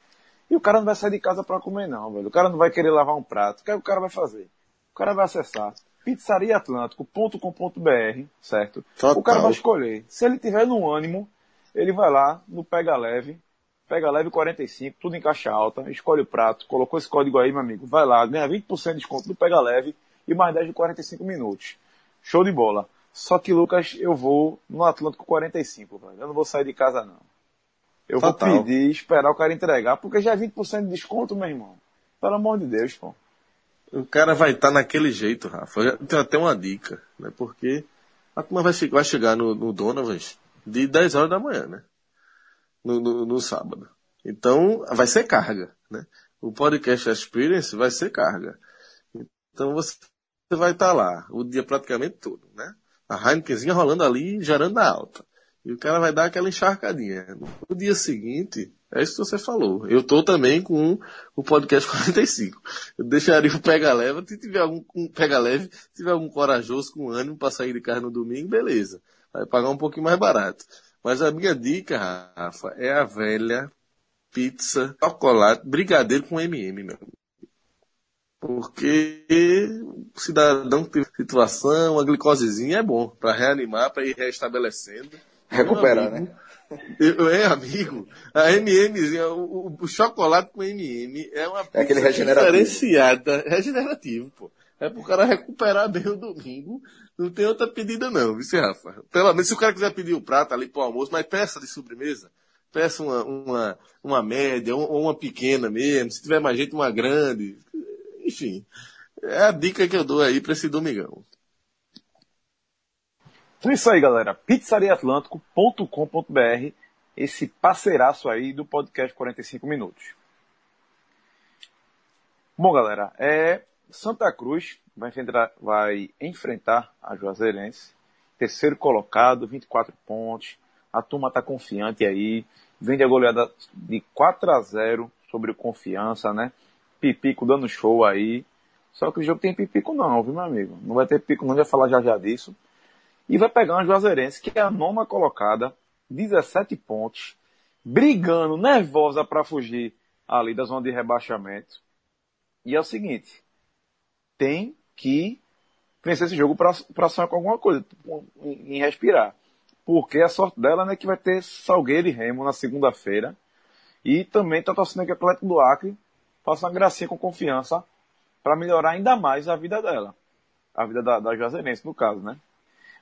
E o cara não vai sair de casa para comer, não, velho. O cara não vai querer lavar um prato. O que, é que o cara vai fazer? O cara vai acessar pizzariaatlântico.com.br, certo? Total. O cara vai escolher. Se ele tiver no ânimo, ele vai lá no Pega Leve, Pega Leve 45, tudo em caixa alta, escolhe o prato, colocou esse código aí, meu amigo, vai lá, ganha 20% de desconto no Pega Leve e mais 10 de 45 minutos. Show de bola. Só que, Lucas, eu vou no Atlântico 45, velho. Eu não vou sair de casa, não. Eu Total. vou pedir, esperar o cara entregar, porque já é 20% de desconto, meu irmão. Pelo amor de Deus, pô. O cara vai estar tá naquele jeito, Rafa. Eu tenho até uma dica, né? Porque a turma vai, vai chegar no, no Donovan de 10 horas da manhã, né? No, no, no, sábado. Então, vai ser carga, né? O podcast Experience vai ser carga. Então, você vai estar tá lá o dia praticamente todo, né? A Heinekenzinha rolando ali, gerando a alta. E o cara vai dar aquela encharcadinha. No dia seguinte, é isso que você falou. Eu tô também com o podcast 45. Eu deixaria o pega leve, se tiver algum um pega leve, se tiver algum corajoso com ânimo para sair de casa no domingo, beleza. Vai pagar um pouquinho mais barato. Mas a minha dica, Rafa, é a velha pizza, chocolate, brigadeiro com MM, meu. Porque o cidadão que tem situação, a glicosezinha é bom para reanimar, para ir restabelecendo. Recuperar, né? Eu, é, amigo. A MM, o, o, chocolate com MM é uma é aquele regenerativo. diferenciada. Regenerativo, pô. É pro cara recuperar bem o domingo. Não tem outra pedida não, viu, Rafa? Pelo menos se o cara quiser pedir o um prato ali pro almoço, mas peça de sobremesa. Peça uma, uma, uma média ou uma pequena mesmo. Se tiver mais gente, uma grande. Enfim. É a dica que eu dou aí para esse domingão. Então é isso aí, galera. pizzariaatlântico.com.br esse parceiraço aí do podcast 45 minutos. Bom, galera, é Santa Cruz vai enfrentar, vai enfrentar a Juazeirense, terceiro colocado, 24 pontos. A turma está confiante aí, vende a goleada de 4 a 0 sobre o Confiança, né? Pipico dando show aí. Só que o jogo tem pipico não, viu, meu amigo? Não vai ter pico não, já falar já já disso. E vai pegar uma Juazeirense, que é a nona colocada, 17 pontos, brigando, nervosa para fugir ali da zona de rebaixamento. E é o seguinte, tem que vencer esse jogo para sonhar com alguma coisa, em respirar. Porque a sorte dela né, que vai ter Salgueiro e Remo na segunda-feira. E também está torcendo que o Atlético do Acre faça uma gracinha com confiança para melhorar ainda mais a vida dela. A vida da, da Juazeirense, no caso, né?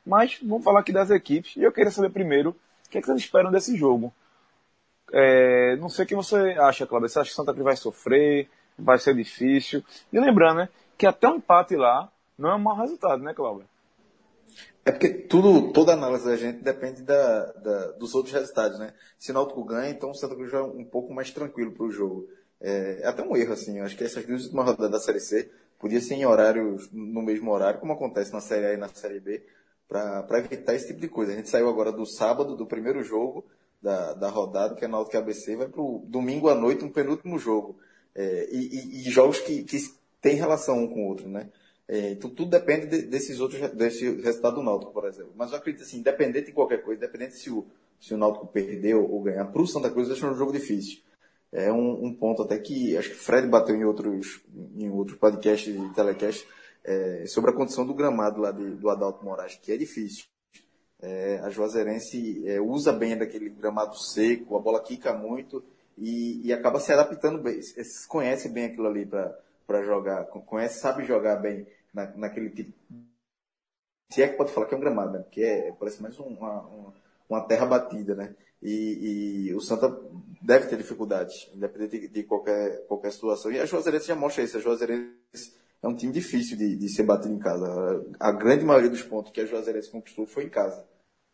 Mas vamos falar aqui das equipes. E eu queria saber primeiro o que, é que vocês esperam desse jogo. É, não sei o que você acha, Cláudio. Você acha que Santa Cruz vai sofrer? Vai ser difícil? E lembrando, né, que até um empate lá não é um mau resultado, né, Cláudio? É porque tudo, toda análise da gente depende da, da, dos outros resultados, né? Se o Náutico ganha, então o Santa Cruz vai um pouco mais tranquilo para o jogo. É, é, até um erro, assim. Eu acho que essas duas últimas rodadas da Série C podia ser em horários, no mesmo horário, como acontece na Série A e na Série B, para evitar esse tipo de coisa. A gente saiu agora do sábado, do primeiro jogo da, da rodada, que é Náutico ABC, vai para o domingo à noite, um penúltimo jogo. É, e, e, e, jogos que, que têm relação um com o outro, né? É, então tudo depende de, desses outros, desse resultado do Náutico, por exemplo. Mas eu acredito assim, independente de qualquer coisa, independente se o, se o Náutico perder ou, ganhar, para o Santa Cruz, acho um jogo difícil. É um, um, ponto até que acho que Fred bateu em outros, em outros podcasts e telecasts, é, sobre a condição do gramado lá de, do Adalto Moraes, que é difícil. É, a Juazeirense é, usa bem daquele gramado seco, a bola quica muito e, e acaba se adaptando bem, conhece bem aquilo ali para jogar, conhece, sabe jogar bem na, naquele tipo. Se é que pode falar que é um gramado, né? Porque é, parece mais uma, uma, uma terra batida, né? E, e, o Santa deve ter dificuldades, independente de, de, qualquer, qualquer situação. E a Juazeirense já mostra isso. A Juazeirense é um time difícil de, de ser batido em casa. A, grande maioria dos pontos que a Juazeirense conquistou foi em casa.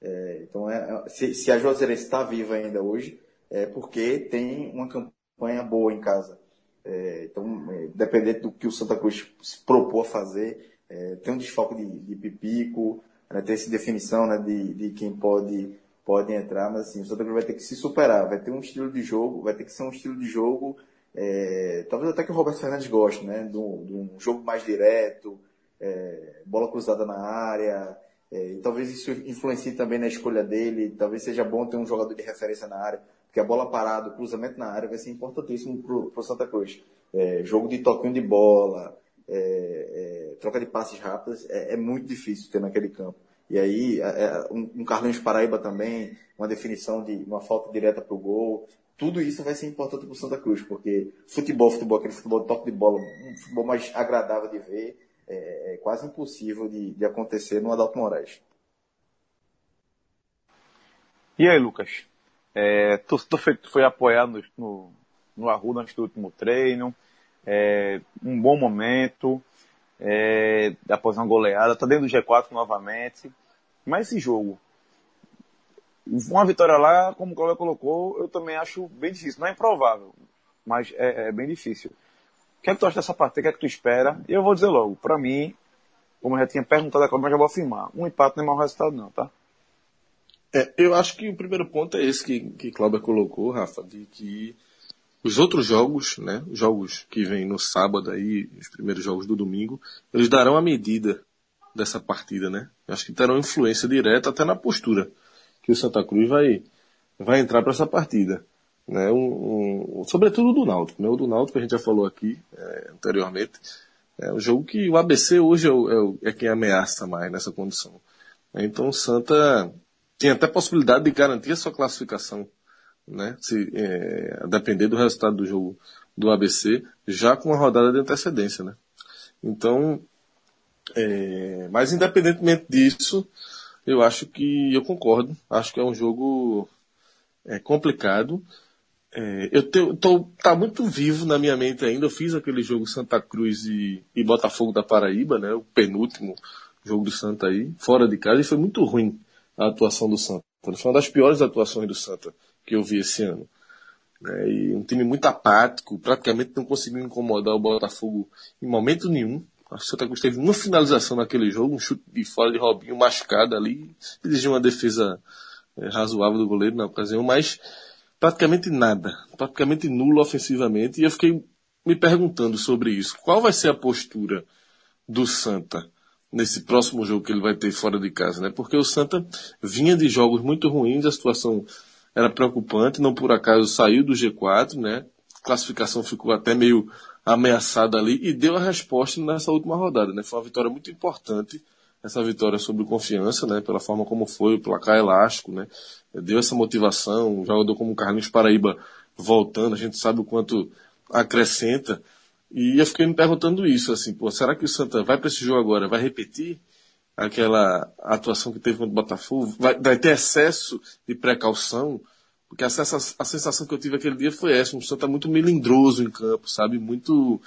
É, então, é, é se, se a Juazeirense está viva ainda hoje, é porque tem uma campanha boa em casa. É, então, é, dependendo do que o Santa Cruz se propôs a fazer, é, tem um desfalque de, de pipico, né, tem essa definição né, de, de quem pode, pode entrar, mas assim, o Santa Cruz vai ter que se superar, vai ter um estilo de jogo, vai ter que ser um estilo de jogo, é, talvez até que o Roberto Fernandes goste, né, de um, jogo mais direto, é, bola cruzada na área, é, e talvez isso influencie também na escolha dele, talvez seja bom ter um jogador de referência na área, porque a bola parada, o cruzamento na área vai ser importantíssimo para o Santa Cruz. É, jogo de toquinho de bola, é, é, troca de passes rápidas, é, muito difícil ter naquele campo. E aí, um, um Carlinhos Paraíba também, uma definição de uma falta direta para o gol, tudo isso vai ser importante para o Santa Cruz, porque futebol, futebol, aquele futebol de toque de bola, um futebol mais agradável de ver, é, quase impossível de, de acontecer no Adalto Moraes. E aí, Lucas? É, tu, tu, foi, tu foi apoiado no, no Arruda antes do último treino. É, um bom momento. É, após uma goleada. Tá dentro do G4 novamente. Mas esse jogo. Uma vitória lá, como o Cláudio colocou, eu também acho bem difícil. Não é improvável, mas é, é bem difícil. O que é que tu acha dessa partida? O que é que tu espera? E eu vou dizer logo, para mim, como eu já tinha perguntado a Cláudio, mas já vou afirmar. Um empate não é mau resultado não, tá? É, eu acho que o primeiro ponto é esse que, que Cláudia colocou, Rafa, de que os outros jogos, né, os jogos que vêm no sábado aí, os primeiros jogos do domingo, eles darão a medida dessa partida, né? Eu acho que terão influência direta até na postura que o Santa Cruz vai, vai entrar para essa partida. Né? Um, um, sobretudo do Náutico, né? O do Náutico a gente já falou aqui é, anteriormente. É um jogo que o ABC hoje é, é, é quem ameaça mais nessa condição. Então o Santa tem até possibilidade de garantir a sua classificação, né? Se, é, a depender do resultado do jogo do ABC, já com uma rodada de antecedência, né? Então, é, mas independentemente disso, eu acho que eu concordo. Acho que é um jogo é, complicado. É, eu te, tô, tá muito vivo na minha mente ainda. Eu fiz aquele jogo Santa Cruz e, e Botafogo da Paraíba, né? O penúltimo jogo do Santa aí, fora de casa, e foi muito ruim a atuação do Santa. Foi uma das piores atuações do Santa que eu vi esse ano. É, e um time muito apático, praticamente não conseguiu incomodar o Botafogo em momento nenhum. A Santa Cruz teve uma finalização naquele jogo, um chute de fora de Robinho mascado ali, exigiu uma defesa é, razoável do goleiro na ocasião, mas praticamente nada, praticamente nulo ofensivamente. E eu fiquei me perguntando sobre isso. Qual vai ser a postura do Santa? nesse próximo jogo que ele vai ter fora de casa, né? Porque o Santa vinha de jogos muito ruins, a situação era preocupante, não por acaso saiu do G4, né? A classificação ficou até meio ameaçada ali e deu a resposta nessa última rodada, né? Foi uma vitória muito importante, essa vitória sobre confiança, né? Pela forma como foi, o placar elástico, né? Deu essa motivação, um jogador como o Carlinhos Paraíba voltando, a gente sabe o quanto acrescenta e eu fiquei me perguntando isso, assim, pô, será que o Santa vai para esse jogo agora, vai repetir aquela atuação que teve contra o Botafogo? Vai, vai ter excesso de precaução? Porque a, sensação, a sensação que eu tive aquele dia foi essa, um Santa muito melindroso em campo, sabe? Muito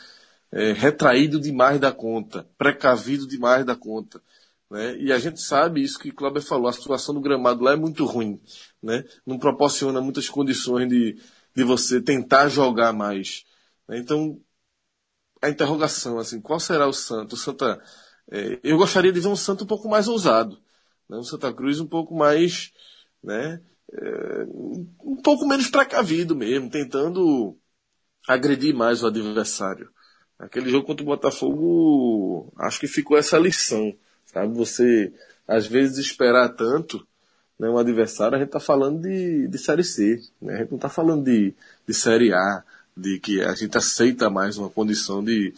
é, retraído demais da conta, precavido demais da conta. Né? E a gente sabe isso que o Cláudio falou, a situação do gramado lá é muito ruim, né? Não proporciona muitas condições de, de você tentar jogar mais. Né? Então, a interrogação, assim, qual será o santo? O Santa, é, eu gostaria de ver um santo um pouco mais ousado, né? um Santa Cruz um pouco mais, né, é, um pouco menos precavido mesmo, tentando agredir mais o adversário. Aquele jogo contra o Botafogo, acho que ficou essa lição, sabe? Você, às vezes, esperar tanto, né, um adversário, a gente está falando de, de Série C, né? a gente não está falando de, de Série A, de que a gente aceita mais uma condição de,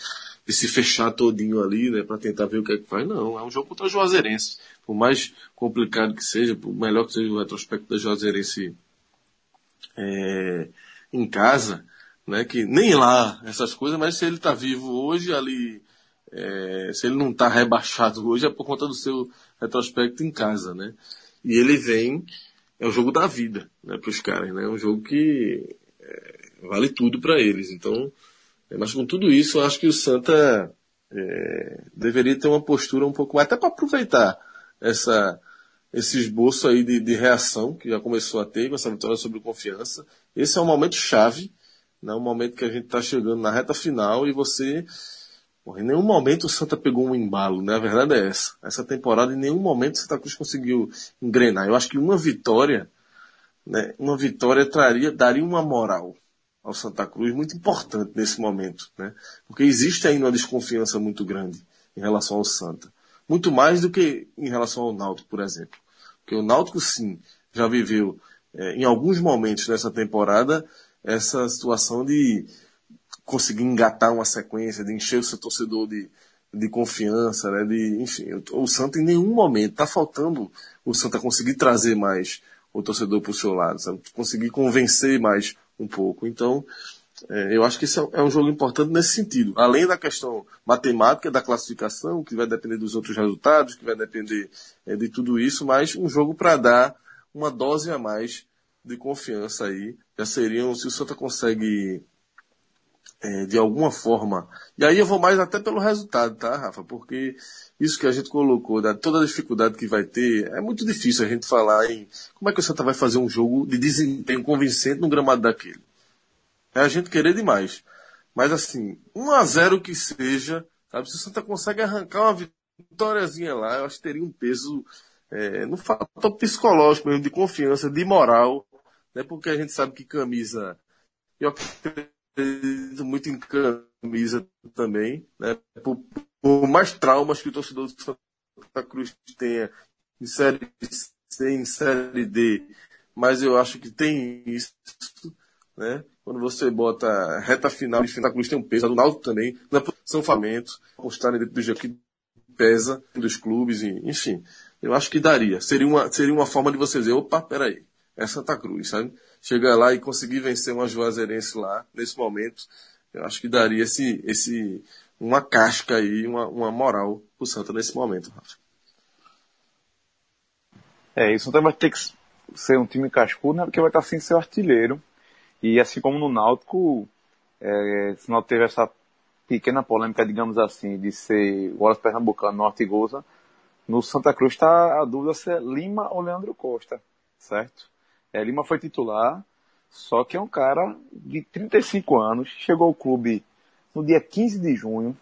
de se fechar todinho ali, né, para tentar ver o que é que faz. Não, é um jogo contra o Juazeirense. Por mais complicado que seja, por melhor que seja o retrospecto da Juazeirense é, em casa, né? Que nem lá essas coisas, mas se ele está vivo hoje ali, é, se ele não está rebaixado hoje é por conta do seu retrospecto em casa, né? E ele vem, é o jogo da vida, né? Para os caras, né? É um jogo que é, vale tudo para eles. Então, é, mas com tudo isso, eu acho que o Santa é, deveria ter uma postura um pouco mais, até para aproveitar essa esse esboço aí de, de, reação que já começou a ter com essa vitória sobre confiança. Esse é um momento chave né? Um momento que a gente está chegando na reta final e você. Em nenhum momento o Santa pegou um embalo, né? A verdade é essa. Essa temporada, em nenhum momento o Santa Cruz conseguiu engrenar. Eu acho que uma vitória, né? Uma vitória traria, daria uma moral ao Santa Cruz muito importante nesse momento, né? Porque existe ainda uma desconfiança muito grande em relação ao Santa. Muito mais do que em relação ao Náutico, por exemplo. Porque o Náutico, sim, já viveu é, em alguns momentos nessa temporada essa situação de conseguir engatar uma sequência, de encher o seu torcedor de, de confiança, né? De, enfim, o Santa em nenhum momento está faltando o Santa conseguir trazer mais o torcedor para o seu lado, sabe? conseguir convencer mais um pouco. Então, é, eu acho que isso é um jogo importante nesse sentido. Além da questão matemática da classificação, que vai depender dos outros resultados, que vai depender é, de tudo isso, mas um jogo para dar uma dose a mais de confiança aí já seriam, se o Santa consegue é, de alguma forma. E aí eu vou mais até pelo resultado, tá, Rafa? Porque isso que a gente colocou, da, toda a dificuldade que vai ter, é muito difícil a gente falar em como é que o Santa vai fazer um jogo de desempenho convincente no gramado daquele. É a gente querer demais. Mas assim, 1 a 0 que seja, sabe? Se o Santa consegue arrancar uma vitóriazinha lá, eu acho que teria um peso é, no fator psicológico mesmo, de confiança, de moral, né? Porque a gente sabe que camisa, eu acredito muito em camisa também, né? Por, por mais traumas que o torcedor do Santa Cruz tenha em série C, em série D, mas eu acho que tem isso, né? Quando você bota reta final e Santa Cruz tem um peso, a do Náutico também, na posição Famento, postarem dentro do jogo que pesa dos clubes, enfim. Eu acho que daria. Seria uma, seria uma forma de você dizer, opa, peraí é Santa Cruz, sabe? Chegar lá e conseguir vencer uma Juazeirense lá, nesse momento, eu acho que daria esse, esse, uma casca aí, uma, uma moral pro Santa nesse momento, Rafa. É, isso vai ter que ser um time cascudo, né? Porque vai estar sem seu artilheiro. E assim como no Náutico, é, se não teve essa pequena polêmica, digamos assim, de ser o Wallace Pernambucano no Artigosa, no Santa Cruz está a dúvida se é Lima ou Leandro Costa, certo? É, Lima foi titular, só que é um cara de 35 anos, chegou ao clube no dia 15 de junho,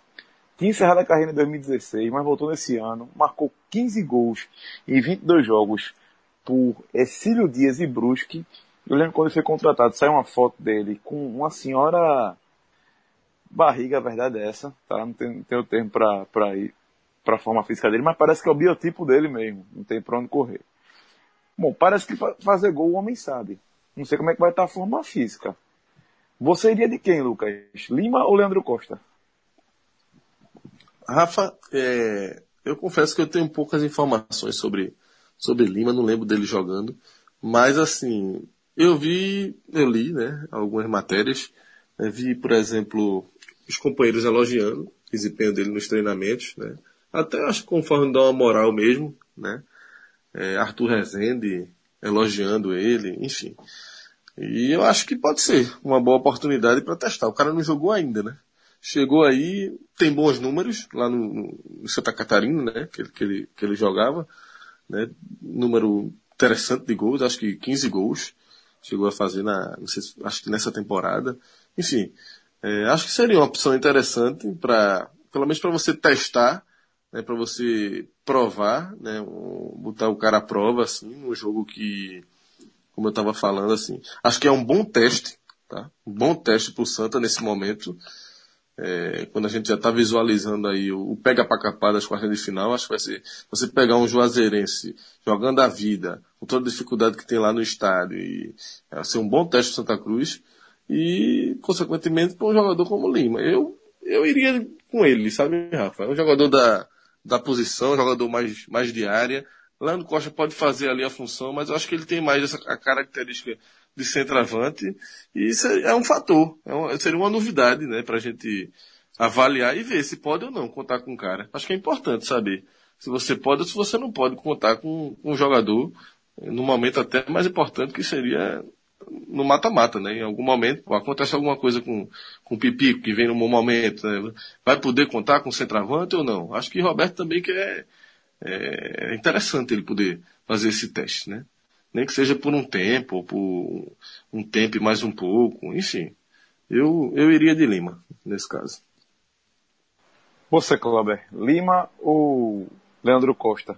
tinha encerrado a carreira em 2016, mas voltou nesse ano, marcou 15 gols em 22 jogos por Exílio Dias e Brusque. Eu lembro quando ele foi contratado, saiu uma foto dele com uma senhora barriga, a verdade é essa, tá? Não tem, não o termo pra, pra ir pra forma física dele, mas parece que é o biotipo dele mesmo, não tem pra onde correr. Bom, parece que fazer gol o homem sabe. Não sei como é que vai estar a forma física. Você iria de quem, Lucas? Lima ou Leandro Costa? Rafa, é, eu confesso que eu tenho poucas informações sobre, sobre Lima, não lembro dele jogando. Mas assim, eu vi, eu li, né, algumas matérias. Né, vi, por exemplo, os companheiros elogiando o desempenho dele nos treinamentos, né. Até acho que conforme dá uma moral mesmo, né é, Arthur Rezende elogiando ele, enfim. E eu acho que pode ser uma boa oportunidade para testar. O cara não jogou ainda, né? Chegou aí, tem bons números lá no, no Santa Catarina, né? Que, que, ele, que ele jogava, né? Número interessante de gols, acho que 15 gols chegou a fazer na, sei, acho que nessa temporada. Enfim, é, acho que seria uma opção interessante para, pelo menos para você testar né, para você provar, né, botar o cara à prova, assim, no jogo que, como eu estava falando, assim, acho que é um bom teste, tá? Um bom teste para o Santa nesse momento. É, quando a gente já está visualizando aí o, o pega para capar das quartas de final, acho que vai ser você pegar um Juazeirense jogando a vida, com toda a dificuldade que tem lá no estádio, e vai ser um bom teste para Santa Cruz, e, consequentemente, para um jogador como Lima. Eu, eu iria com ele, sabe, Rafa? É um jogador da, da posição, jogador mais, mais de área. Leandro Costa pode fazer ali a função, mas eu acho que ele tem mais essa a característica de centroavante e isso é, um fator, é uma, seria uma novidade, né, para a gente avaliar e ver se pode ou não contar com o cara. Acho que é importante saber se você pode ou se você não pode contar com, com um jogador no momento até mais importante que seria no mata-mata, né? Em algum momento acontece alguma coisa com, com o Pipico, que vem no bom momento, né? Vai poder contar com o centroavante ou não? Acho que Roberto também quer, é, é interessante ele poder fazer esse teste, né? Nem que seja por um tempo, ou por um tempo e mais um pouco, enfim. Eu, eu iria de Lima, nesse caso. Você, Cláudio, Lima ou Leandro Costa?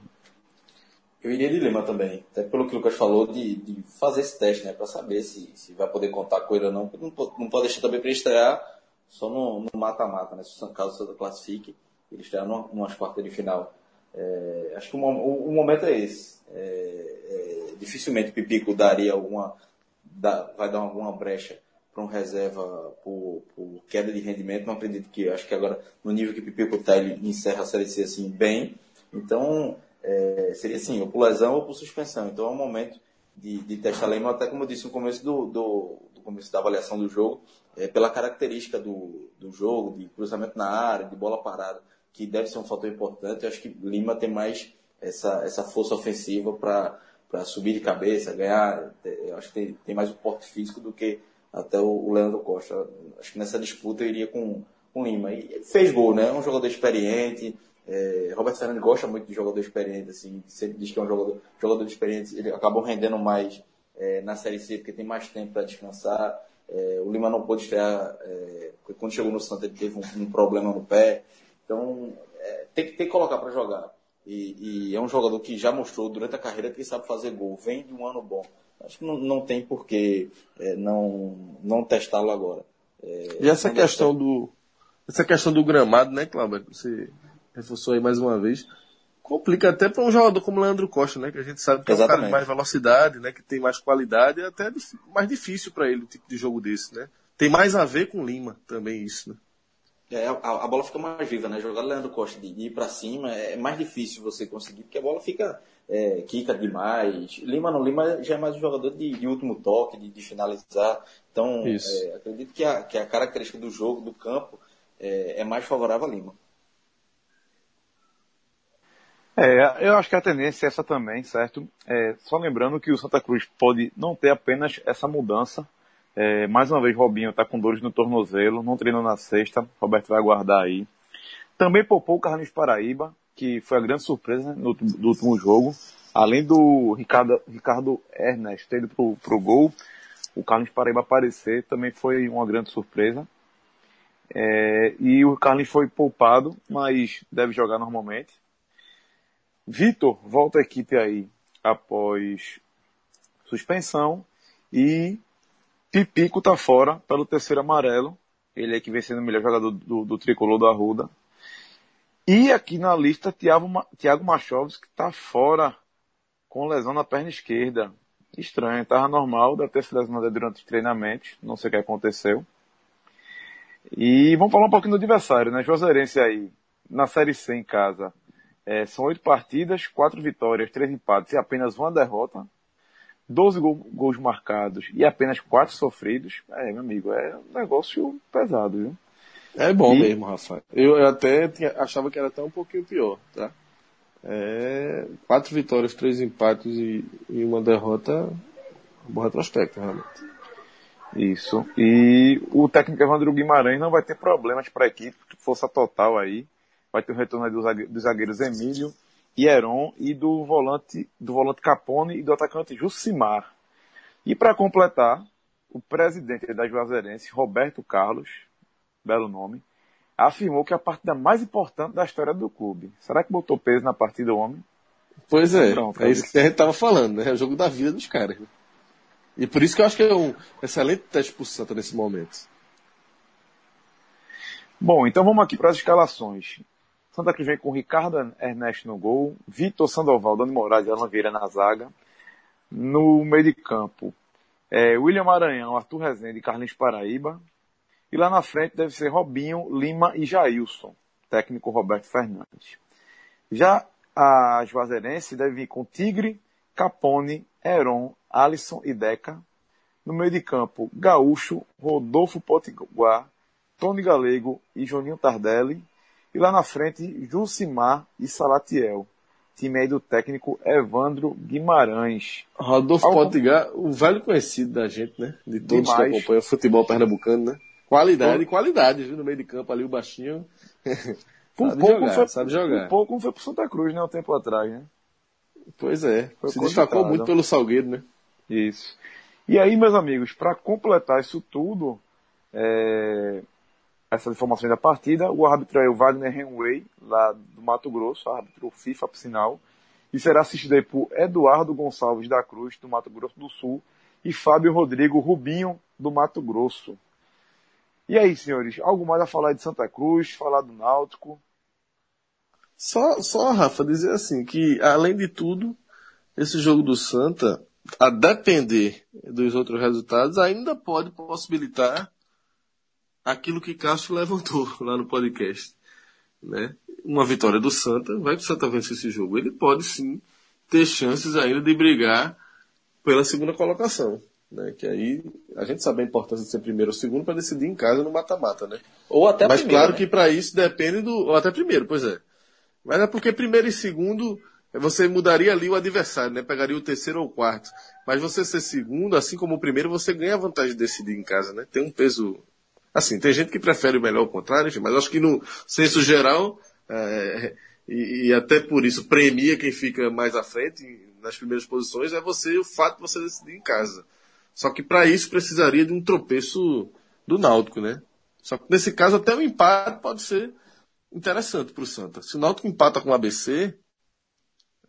Eu iria de Lima também, até pelo que o Lucas falou, de, de fazer esse teste, né, para saber se, se vai poder contar com ele ou não. Não, não pode deixar também para estrear só no mata-mata, né, se caso o Santa classifique, ele estrear numa, numa quartas de final. É, acho que o, o, momento é esse. É, é, dificilmente o Pipico daria alguma, vai dar alguma brecha para um reserva por, por, queda de rendimento. Não acredito que, acho que agora, no nível que o Pipico está, ele encerra a Série C assim, bem. Então, é, seria assim, ou por lesão ou por suspensão. Então é um momento de, de testar Lema, até como eu disse no começo do, do, do começo da avaliação do jogo, é, pela característica do, do jogo, de cruzamento na área, de bola parada, que deve ser um fator importante. Eu acho que Lima tem mais essa, essa força ofensiva para subir de cabeça, ganhar. Eu acho que tem, tem mais o porte físico do que até o, o Leandro Costa. Acho que nessa disputa eu iria com, com Lima. E fez gol, né? É um jogador experiente, é, Roberto Fernandes gosta muito de jogador experiente, assim, sempre diz que é um jogador, jogador experiente, ele acabou rendendo mais é, na Série C porque tem mais tempo para descansar. É, o Lima não pôde estrear, é, quando chegou no Santa ele teve um, um problema no pé. Então, é, tem, que, tem que colocar para jogar. E, e, é um jogador que já mostrou durante a carreira que sabe fazer gol, vem de um ano bom. Acho que não, não tem por que é, não, não testá-lo agora. e essa questão do essa questão do gramado, né, Cláudio? Você reforçou aí mais uma vez, complica até para um jogador como Leandro Costa, né? Que a gente sabe que Exatamente. é um cara de mais velocidade, né? Que tem mais qualidade, é até mais difícil para ele o tipo de jogo desse, né? Tem mais a ver com Lima também isso, né? É, a, a, bola fica mais viva, né? Jogar Leandro Costa de, ir para cima é mais difícil você conseguir, porque a bola fica é, quica demais. Lima não, Lima já é mais um jogador de, de último toque, de, de finalizar. Então, é, acredito que a, que a característica do jogo, do campo, é, é mais favorável a Lima. É, eu acho que a tendência é essa também, certo? É, só lembrando que o Santa Cruz pode não ter apenas essa mudança. É, mais uma vez, Robinho está com dores no tornozelo, não treinou na sexta, Roberto vai aguardar aí. Também poupou o Carlos Paraíba, que foi a grande surpresa né, no, do último jogo. Além do Ricardo, Ricardo Ernest ter ido pro, pro gol, o Carlos Paraíba aparecer também foi uma grande surpresa. É, e o Carlos foi poupado, mas deve jogar normalmente. Vitor volta à equipe aí após suspensão e Pipico tá fora pelo terceiro amarelo. Ele é que vem sendo o melhor jogador do, do tricolor da Arruda. E aqui na lista, Thiago, Thiago Machovski tá fora com lesão na perna esquerda. Estranho, tava normal, deve ter se lesionado durante os treinamentos, não sei o que aconteceu. E vamos falar um pouquinho do adversário, né? Juazeirense aí, na Série C em casa. É, são oito partidas, quatro vitórias, três empates e apenas uma derrota. Doze gol, gols marcados e apenas quatro sofridos. É, meu amigo, é um negócio pesado, viu? É bom e... mesmo, Rafa. Eu, eu até tinha, achava que era até um pouquinho pior, tá? É, quatro vitórias, três empates e, e uma derrota. Um bom retrospecto, realmente. Isso. E o técnico Evandro Guimarães não vai ter problemas para a equipe, força total aí vai ter o retorno dos zagueiros Emílio Heron e do volante, do volante Capone e do atacante Jucimar. E para completar, o presidente da Juazeirense, Roberto Carlos, belo nome, afirmou que é a partida mais importante da história do clube. Será que botou peso na partida do homem? Pois é, Pronto, é isso que a gente estava falando, né? É o jogo da vida dos caras. Né? E por isso que eu acho que é um excelente teste pro Santa nesse momento. Bom, então vamos aqui para as escalações. Santa Cruz vem com Ricardo Ernesto no gol, Vitor Sandoval, Dani Moraes e Alan Vieira na zaga. No meio de campo, é, William Maranhão, Arthur Rezende e Carlinhos Paraíba. E lá na frente deve ser Robinho, Lima e Jailson, técnico Roberto Fernandes. Já a Juazeirense deve vir com Tigre, Capone, Heron, Alisson e Deca. No meio de campo, Gaúcho, Rodolfo Potiguar, Tony Galego e Joninho Tardelli. E lá na frente, Jucimar e Salatiel. Time aí do técnico Evandro Guimarães. Rodolfo Algum... Potiguar, o velho conhecido da gente, né? De todos Demais. que acompanham o futebol pernambucano, né? Qualidade, Todo... qualidade, viu? No meio de campo ali, o baixinho. Por sabe pouco jogar, foi, sabe jogar. Por pouco foi pro Santa Cruz, né? Um tempo atrás, né? Pois é. Foi Se destacou muito pelo Salgueiro, né? Isso. E aí, meus amigos, para completar isso tudo, é... essas informações da partida, o árbitro é o Wagner Henway, lá do Mato Grosso, árbitro FIFA, por sinal, e será assistido aí por Eduardo Gonçalves da Cruz, do Mato Grosso do Sul, e Fábio Rodrigo Rubinho, do Mato Grosso. E aí, senhores, algo mais a falar de Santa Cruz, falar do Náutico? Só, só, Rafa, dizer assim, que além de tudo, esse jogo do Santa, a depender dos outros resultados, ainda pode possibilitar aquilo que Castro levantou lá no podcast. Né? Uma vitória do Santa, vai que o Santa vence esse jogo. Ele pode sim ter chances ainda de brigar pela segunda colocação. Né? Que aí a gente sabe a importância de ser primeiro ou segundo para decidir em casa no mata-mata, né? Ou até Mas primeiro, claro né? que para isso depende do. Ou até primeiro, pois é. Mas é porque primeiro e segundo você mudaria ali o adversário, né? Pegaria o terceiro ou o quarto. Mas você ser segundo, assim como o primeiro, você ganha a vantagem de decidir em casa, né? Tem um peso. Assim, tem gente que prefere o melhor ao contrário, enfim, mas acho que no senso geral, é, e, e, até por isso premia quem fica mais à frente, nas primeiras posições, é você, o fato de você decidir em casa. Só que para isso precisaria de um tropeço do Náutico, né? Só que nesse caso até o empate pode ser interessante para o Santa. Se o Náutico empata com o ABC,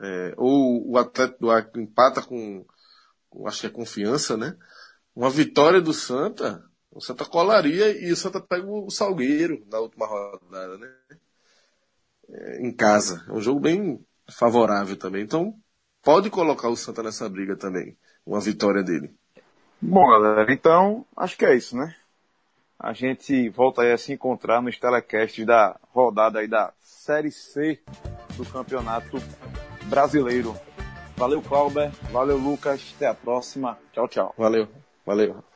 é, ou o Atlético do Acre empata com, acho que é confiança, né? Uma vitória do Santa, o Santa colaria e o Santa pega o Salgueiro na última rodada, né? É, em casa. É um jogo bem favorável também. Então, pode colocar o Santa nessa briga também. Uma vitória dele. Bom, galera, então, acho que é isso, né? a gente volta aí a se encontrar nos telecasts da rodada aí da Série C do Campeonato Brasileiro. Valeu, Clauber. Valeu, Lucas. Até a próxima. Tchau, tchau. Valeu. Valeu.